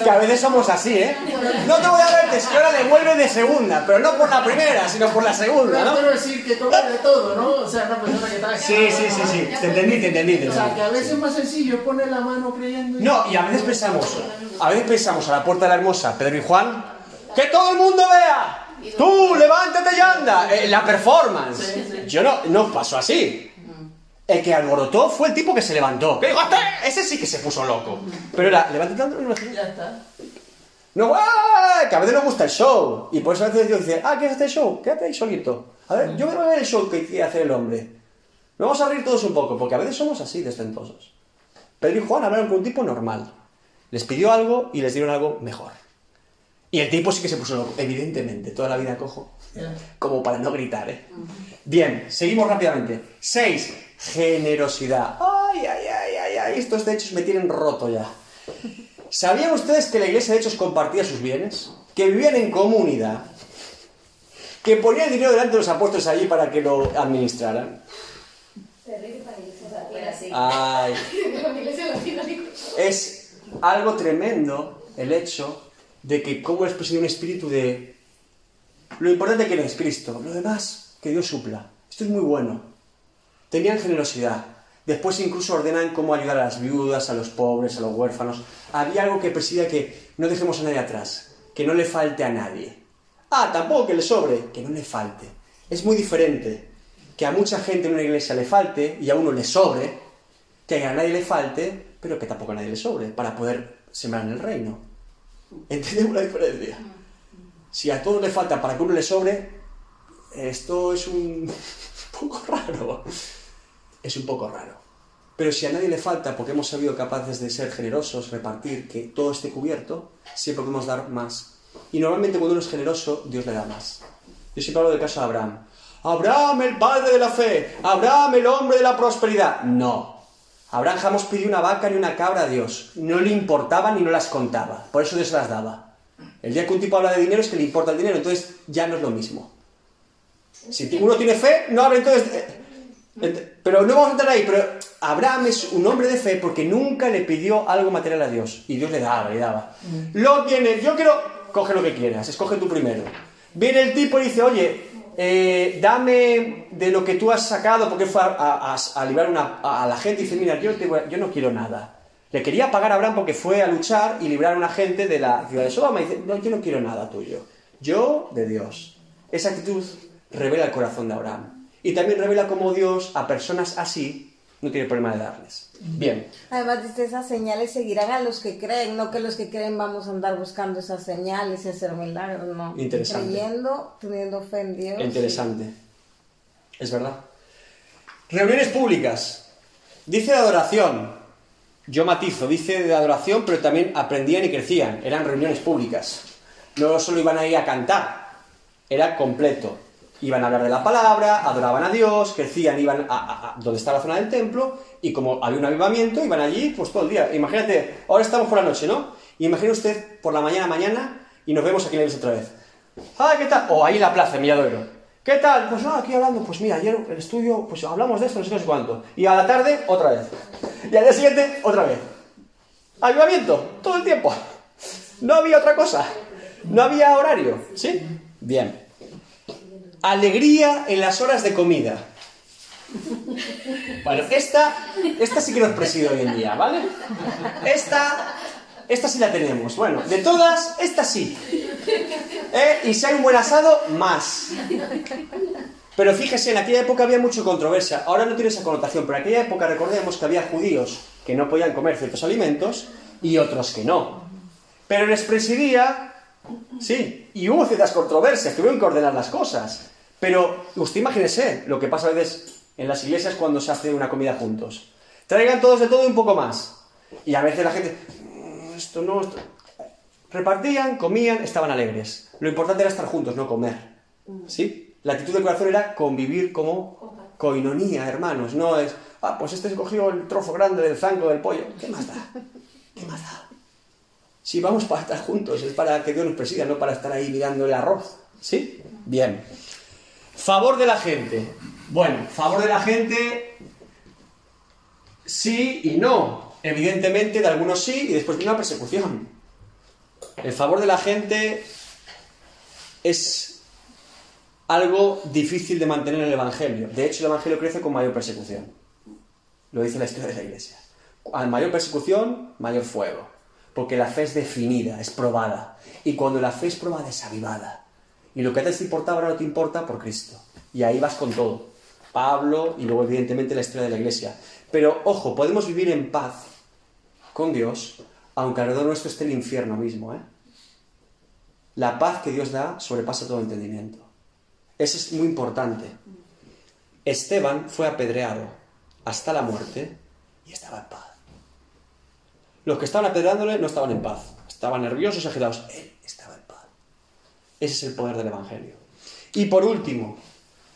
Speaker 1: que a veces somos así, ¿eh? No te voy a ver, que ahora le vuelve de segunda, pero no por la primera, sino por la segunda, ¿no?
Speaker 3: quiero decir que come de todo, ¿no? O sea, una persona que está...
Speaker 1: Sí, sí, sí, sí. Te entendí, te entendí, te
Speaker 3: O sea, que a veces es más sencillo poner la mano creyendo...
Speaker 1: No, y a veces pensamos, a veces pensamos a la puerta de la hermosa, Pedro y Juan, que todo el mundo vea. Tú, levántate y anda. Eh, la performance. Yo no, no pasó así. El que alborotó fue el tipo que se levantó. Que "Este, ese sí que se puso loco. Pero era, levántate y anda, no,
Speaker 3: Ya está.
Speaker 1: no, ¡ah! que a veces nos gusta el show. Y por eso a veces Dios dice, ah, ¿quieres hacer el show? Quédate ahí solito. A ver, yo voy a ver el show que quiere hacer el hombre. Nos vamos a reír todos un poco, porque a veces somos así, descentosos. Pedro y Juan hablaron con un tipo normal. Les pidió algo y les dieron algo mejor. Y el tipo sí que se puso loco, evidentemente, toda la vida cojo, como para no gritar, ¿eh? Bien, seguimos rápidamente. 6. Generosidad. Ay, ay, ay, ay, ay, estos de hechos me tienen roto ya. ¿Sabían ustedes que la iglesia de hechos compartía sus bienes? Que vivían en comunidad. Que ponían dinero delante de los apóstoles allí para que lo administraran. Ay, es algo tremendo el hecho de que como expresión de un espíritu de... Lo importante que es Cristo, lo demás, que Dios supla. Esto es muy bueno. Tenían generosidad. Después incluso ordenan cómo ayudar a las viudas, a los pobres, a los huérfanos. Había algo que presidía que no dejemos a nadie atrás, que no le falte a nadie. Ah, tampoco que le sobre, que no le falte. Es muy diferente que a mucha gente en una iglesia le falte y a uno le sobre, que a nadie le falte, pero que tampoco a nadie le sobre, para poder sembrar en el reino. ¿Entendemos la diferencia? Si a todos le falta para que uno le sobre, esto es un poco raro. Es un poco raro. Pero si a nadie le falta, porque hemos sabido capaces de ser generosos, repartir, que todo esté cubierto, siempre podemos dar más. Y normalmente cuando uno es generoso, Dios le da más. Yo siempre hablo del caso de Abraham. Abraham, el padre de la fe. Abraham, el hombre de la prosperidad. No. Abraham jamás pidió una vaca ni una cabra a Dios. No le importaba ni no las contaba. Por eso Dios las daba. El día que un tipo habla de dinero es que le importa el dinero, entonces ya no es lo mismo. Si uno tiene fe, no habla entonces... eh, Pero no vamos a entrar ahí, pero Abraham es un hombre de fe porque nunca le pidió algo material a Dios. Y Dios le daba, le daba. Lo tiene, yo quiero, coge lo que quieras, escoge tú primero. Viene el tipo y dice, oye, eh, dame de lo que tú has sacado, porque fue a, librar una- a, la gente y dice, mira, yo, yo no quiero nada. Le quería pagar a Abraham porque fue a luchar y librar a una gente de la ciudad de Sodoma. Y dice, no, yo no quiero nada tuyo. Yo de Dios. Esa actitud revela el corazón de Abraham. Y también revela cómo Dios a personas así no tiene problema de darles. Bien.
Speaker 7: Además dice, esas señales seguirán a los que creen, no que los que creen vamos a andar buscando esas señales y hacer milagros, no.
Speaker 1: Interesante.
Speaker 7: Creyendo, teniendo fe en Dios.
Speaker 1: Interesante. Es verdad. Reuniones públicas. Dice de adoración. Yo matizo, dice de adoración, pero también aprendían y crecían. Eran reuniones públicas. No solo iban a ir a cantar, era completo. Iban a hablar de la palabra, adoraban a Dios, crecían, iban a, a- donde está la zona del templo, y como había un avivamiento, iban allí pues todo el día. Imagínate, ahora estamos por la noche, ¿no? Imagina usted por la mañana, mañana, y nos vemos aquí en iglesia otra vez. Ah, ¿qué tal? O ahí la plaza, en Milladoiro. ¿Qué tal? Pues no, aquí hablando, pues mira, ayer el estudio, pues hablamos de esto, no sé no sé cuánto. Y a la tarde, otra vez. Y al día siguiente, otra vez. Avivamiento, todo el tiempo. No había otra cosa. No había horario. ¿Sí? Bien. Alegría en las horas de comida. Bueno, esta, esta sí que nos preside hoy en día, ¿vale? Esta, esta sí la tenemos. Bueno, de todas, esta sí. ¿Eh? Y si hay un buen asado, más. Pero fíjese, en aquella época había mucha controversia. Ahora no tiene esa connotación, pero en aquella época recordemos que había judíos que no podían comer ciertos alimentos y otros que no. Pero les presidía, sí, y hubo ciertas controversias, tuvieron que ordenar las cosas. Pero usted imagínese lo que pasa a veces en las iglesias cuando se hace una comida juntos. Traigan todos de todo y un poco más. Y a veces la gente, "Mm, esto no, esto... Repartían, comían, estaban alegres. Lo importante era estar juntos, no comer. ¿Sí? La actitud del corazón era convivir como coinonía, hermanos. No es, ah, pues este se cogió el trozo grande del zanco del pollo. ¿Qué más da? ¿Qué más da? Si vamos para estar juntos, es para que Dios nos presida, no para estar ahí mirando el arroz. ¿Sí? Bien. Favor de la gente. Bueno, favor de la gente, sí y no. Evidentemente, de algunos sí y después viene una persecución. El favor de la gente es algo difícil de mantener en el Evangelio. De hecho, el Evangelio crece con mayor persecución. Lo dice la historia de la Iglesia. A mayor persecución, mayor fuego. Porque la fe es definida, es probada. Y cuando la fe es probada, es avivada. Y lo que antes te importaba ahora no te importa por Cristo. Y ahí vas con todo. Pablo y luego evidentemente la historia de la Iglesia. Pero ojo, podemos vivir en paz con Dios, aunque alrededor nuestro esté el infierno mismo. ¿eh? La paz que Dios da sobrepasa todo entendimiento. Eso es muy importante. Esteban fue apedreado hasta la muerte y estaba en paz. Los que estaban apedreándole no estaban en paz. Estaban nerviosos, agitados. Ese es el poder del Evangelio. Y por último,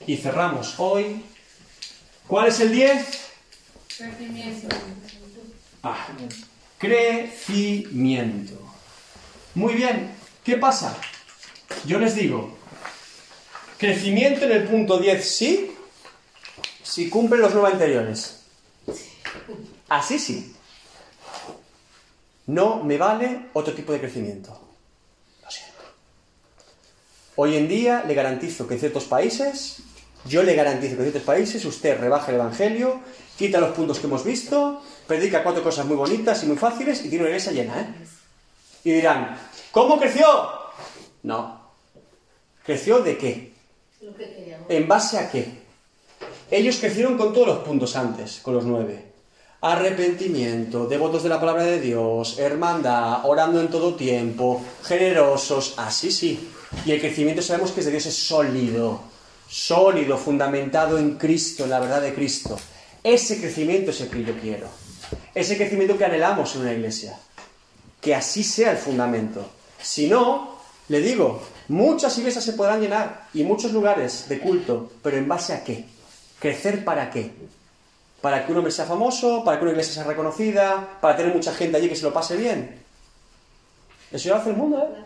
Speaker 1: y cerramos hoy, ¿cuál es el 10?
Speaker 4: Crecimiento.
Speaker 1: Ah, crecimiento. Muy bien, ¿qué pasa? Yo les digo, crecimiento en el punto 10 sí, si cumple los nueve anteriores. Así sí. No me vale otro tipo de crecimiento. Hoy en día le garantizo que en ciertos países, yo le garantizo que en ciertos países usted rebaja el Evangelio, quita los puntos que hemos visto, predica cuatro cosas muy bonitas y muy fáciles y tiene una iglesia llena, ¿eh? Y dirán, ¿cómo creció? No. ¿Creció de qué? ¿En base a qué? Ellos crecieron con todos los puntos antes, con los nueve. Arrepentimiento, devotos de la palabra de Dios, hermandad, orando en todo tiempo, generosos, así sí. Y el crecimiento sabemos que es de Dios, es sólido, sólido, fundamentado en Cristo, en la verdad de Cristo. Ese crecimiento es el que yo quiero. Ese crecimiento que anhelamos en una iglesia. Que así sea el fundamento. Si no, le digo, muchas iglesias se podrán llenar y muchos lugares de culto, pero ¿en base a qué? ¿Crecer para qué? ¿Para que un hombre sea famoso? ¿Para que una iglesia sea reconocida? ¿Para tener mucha gente allí que se lo pase bien? Eso ya hace el mundo, ¿eh?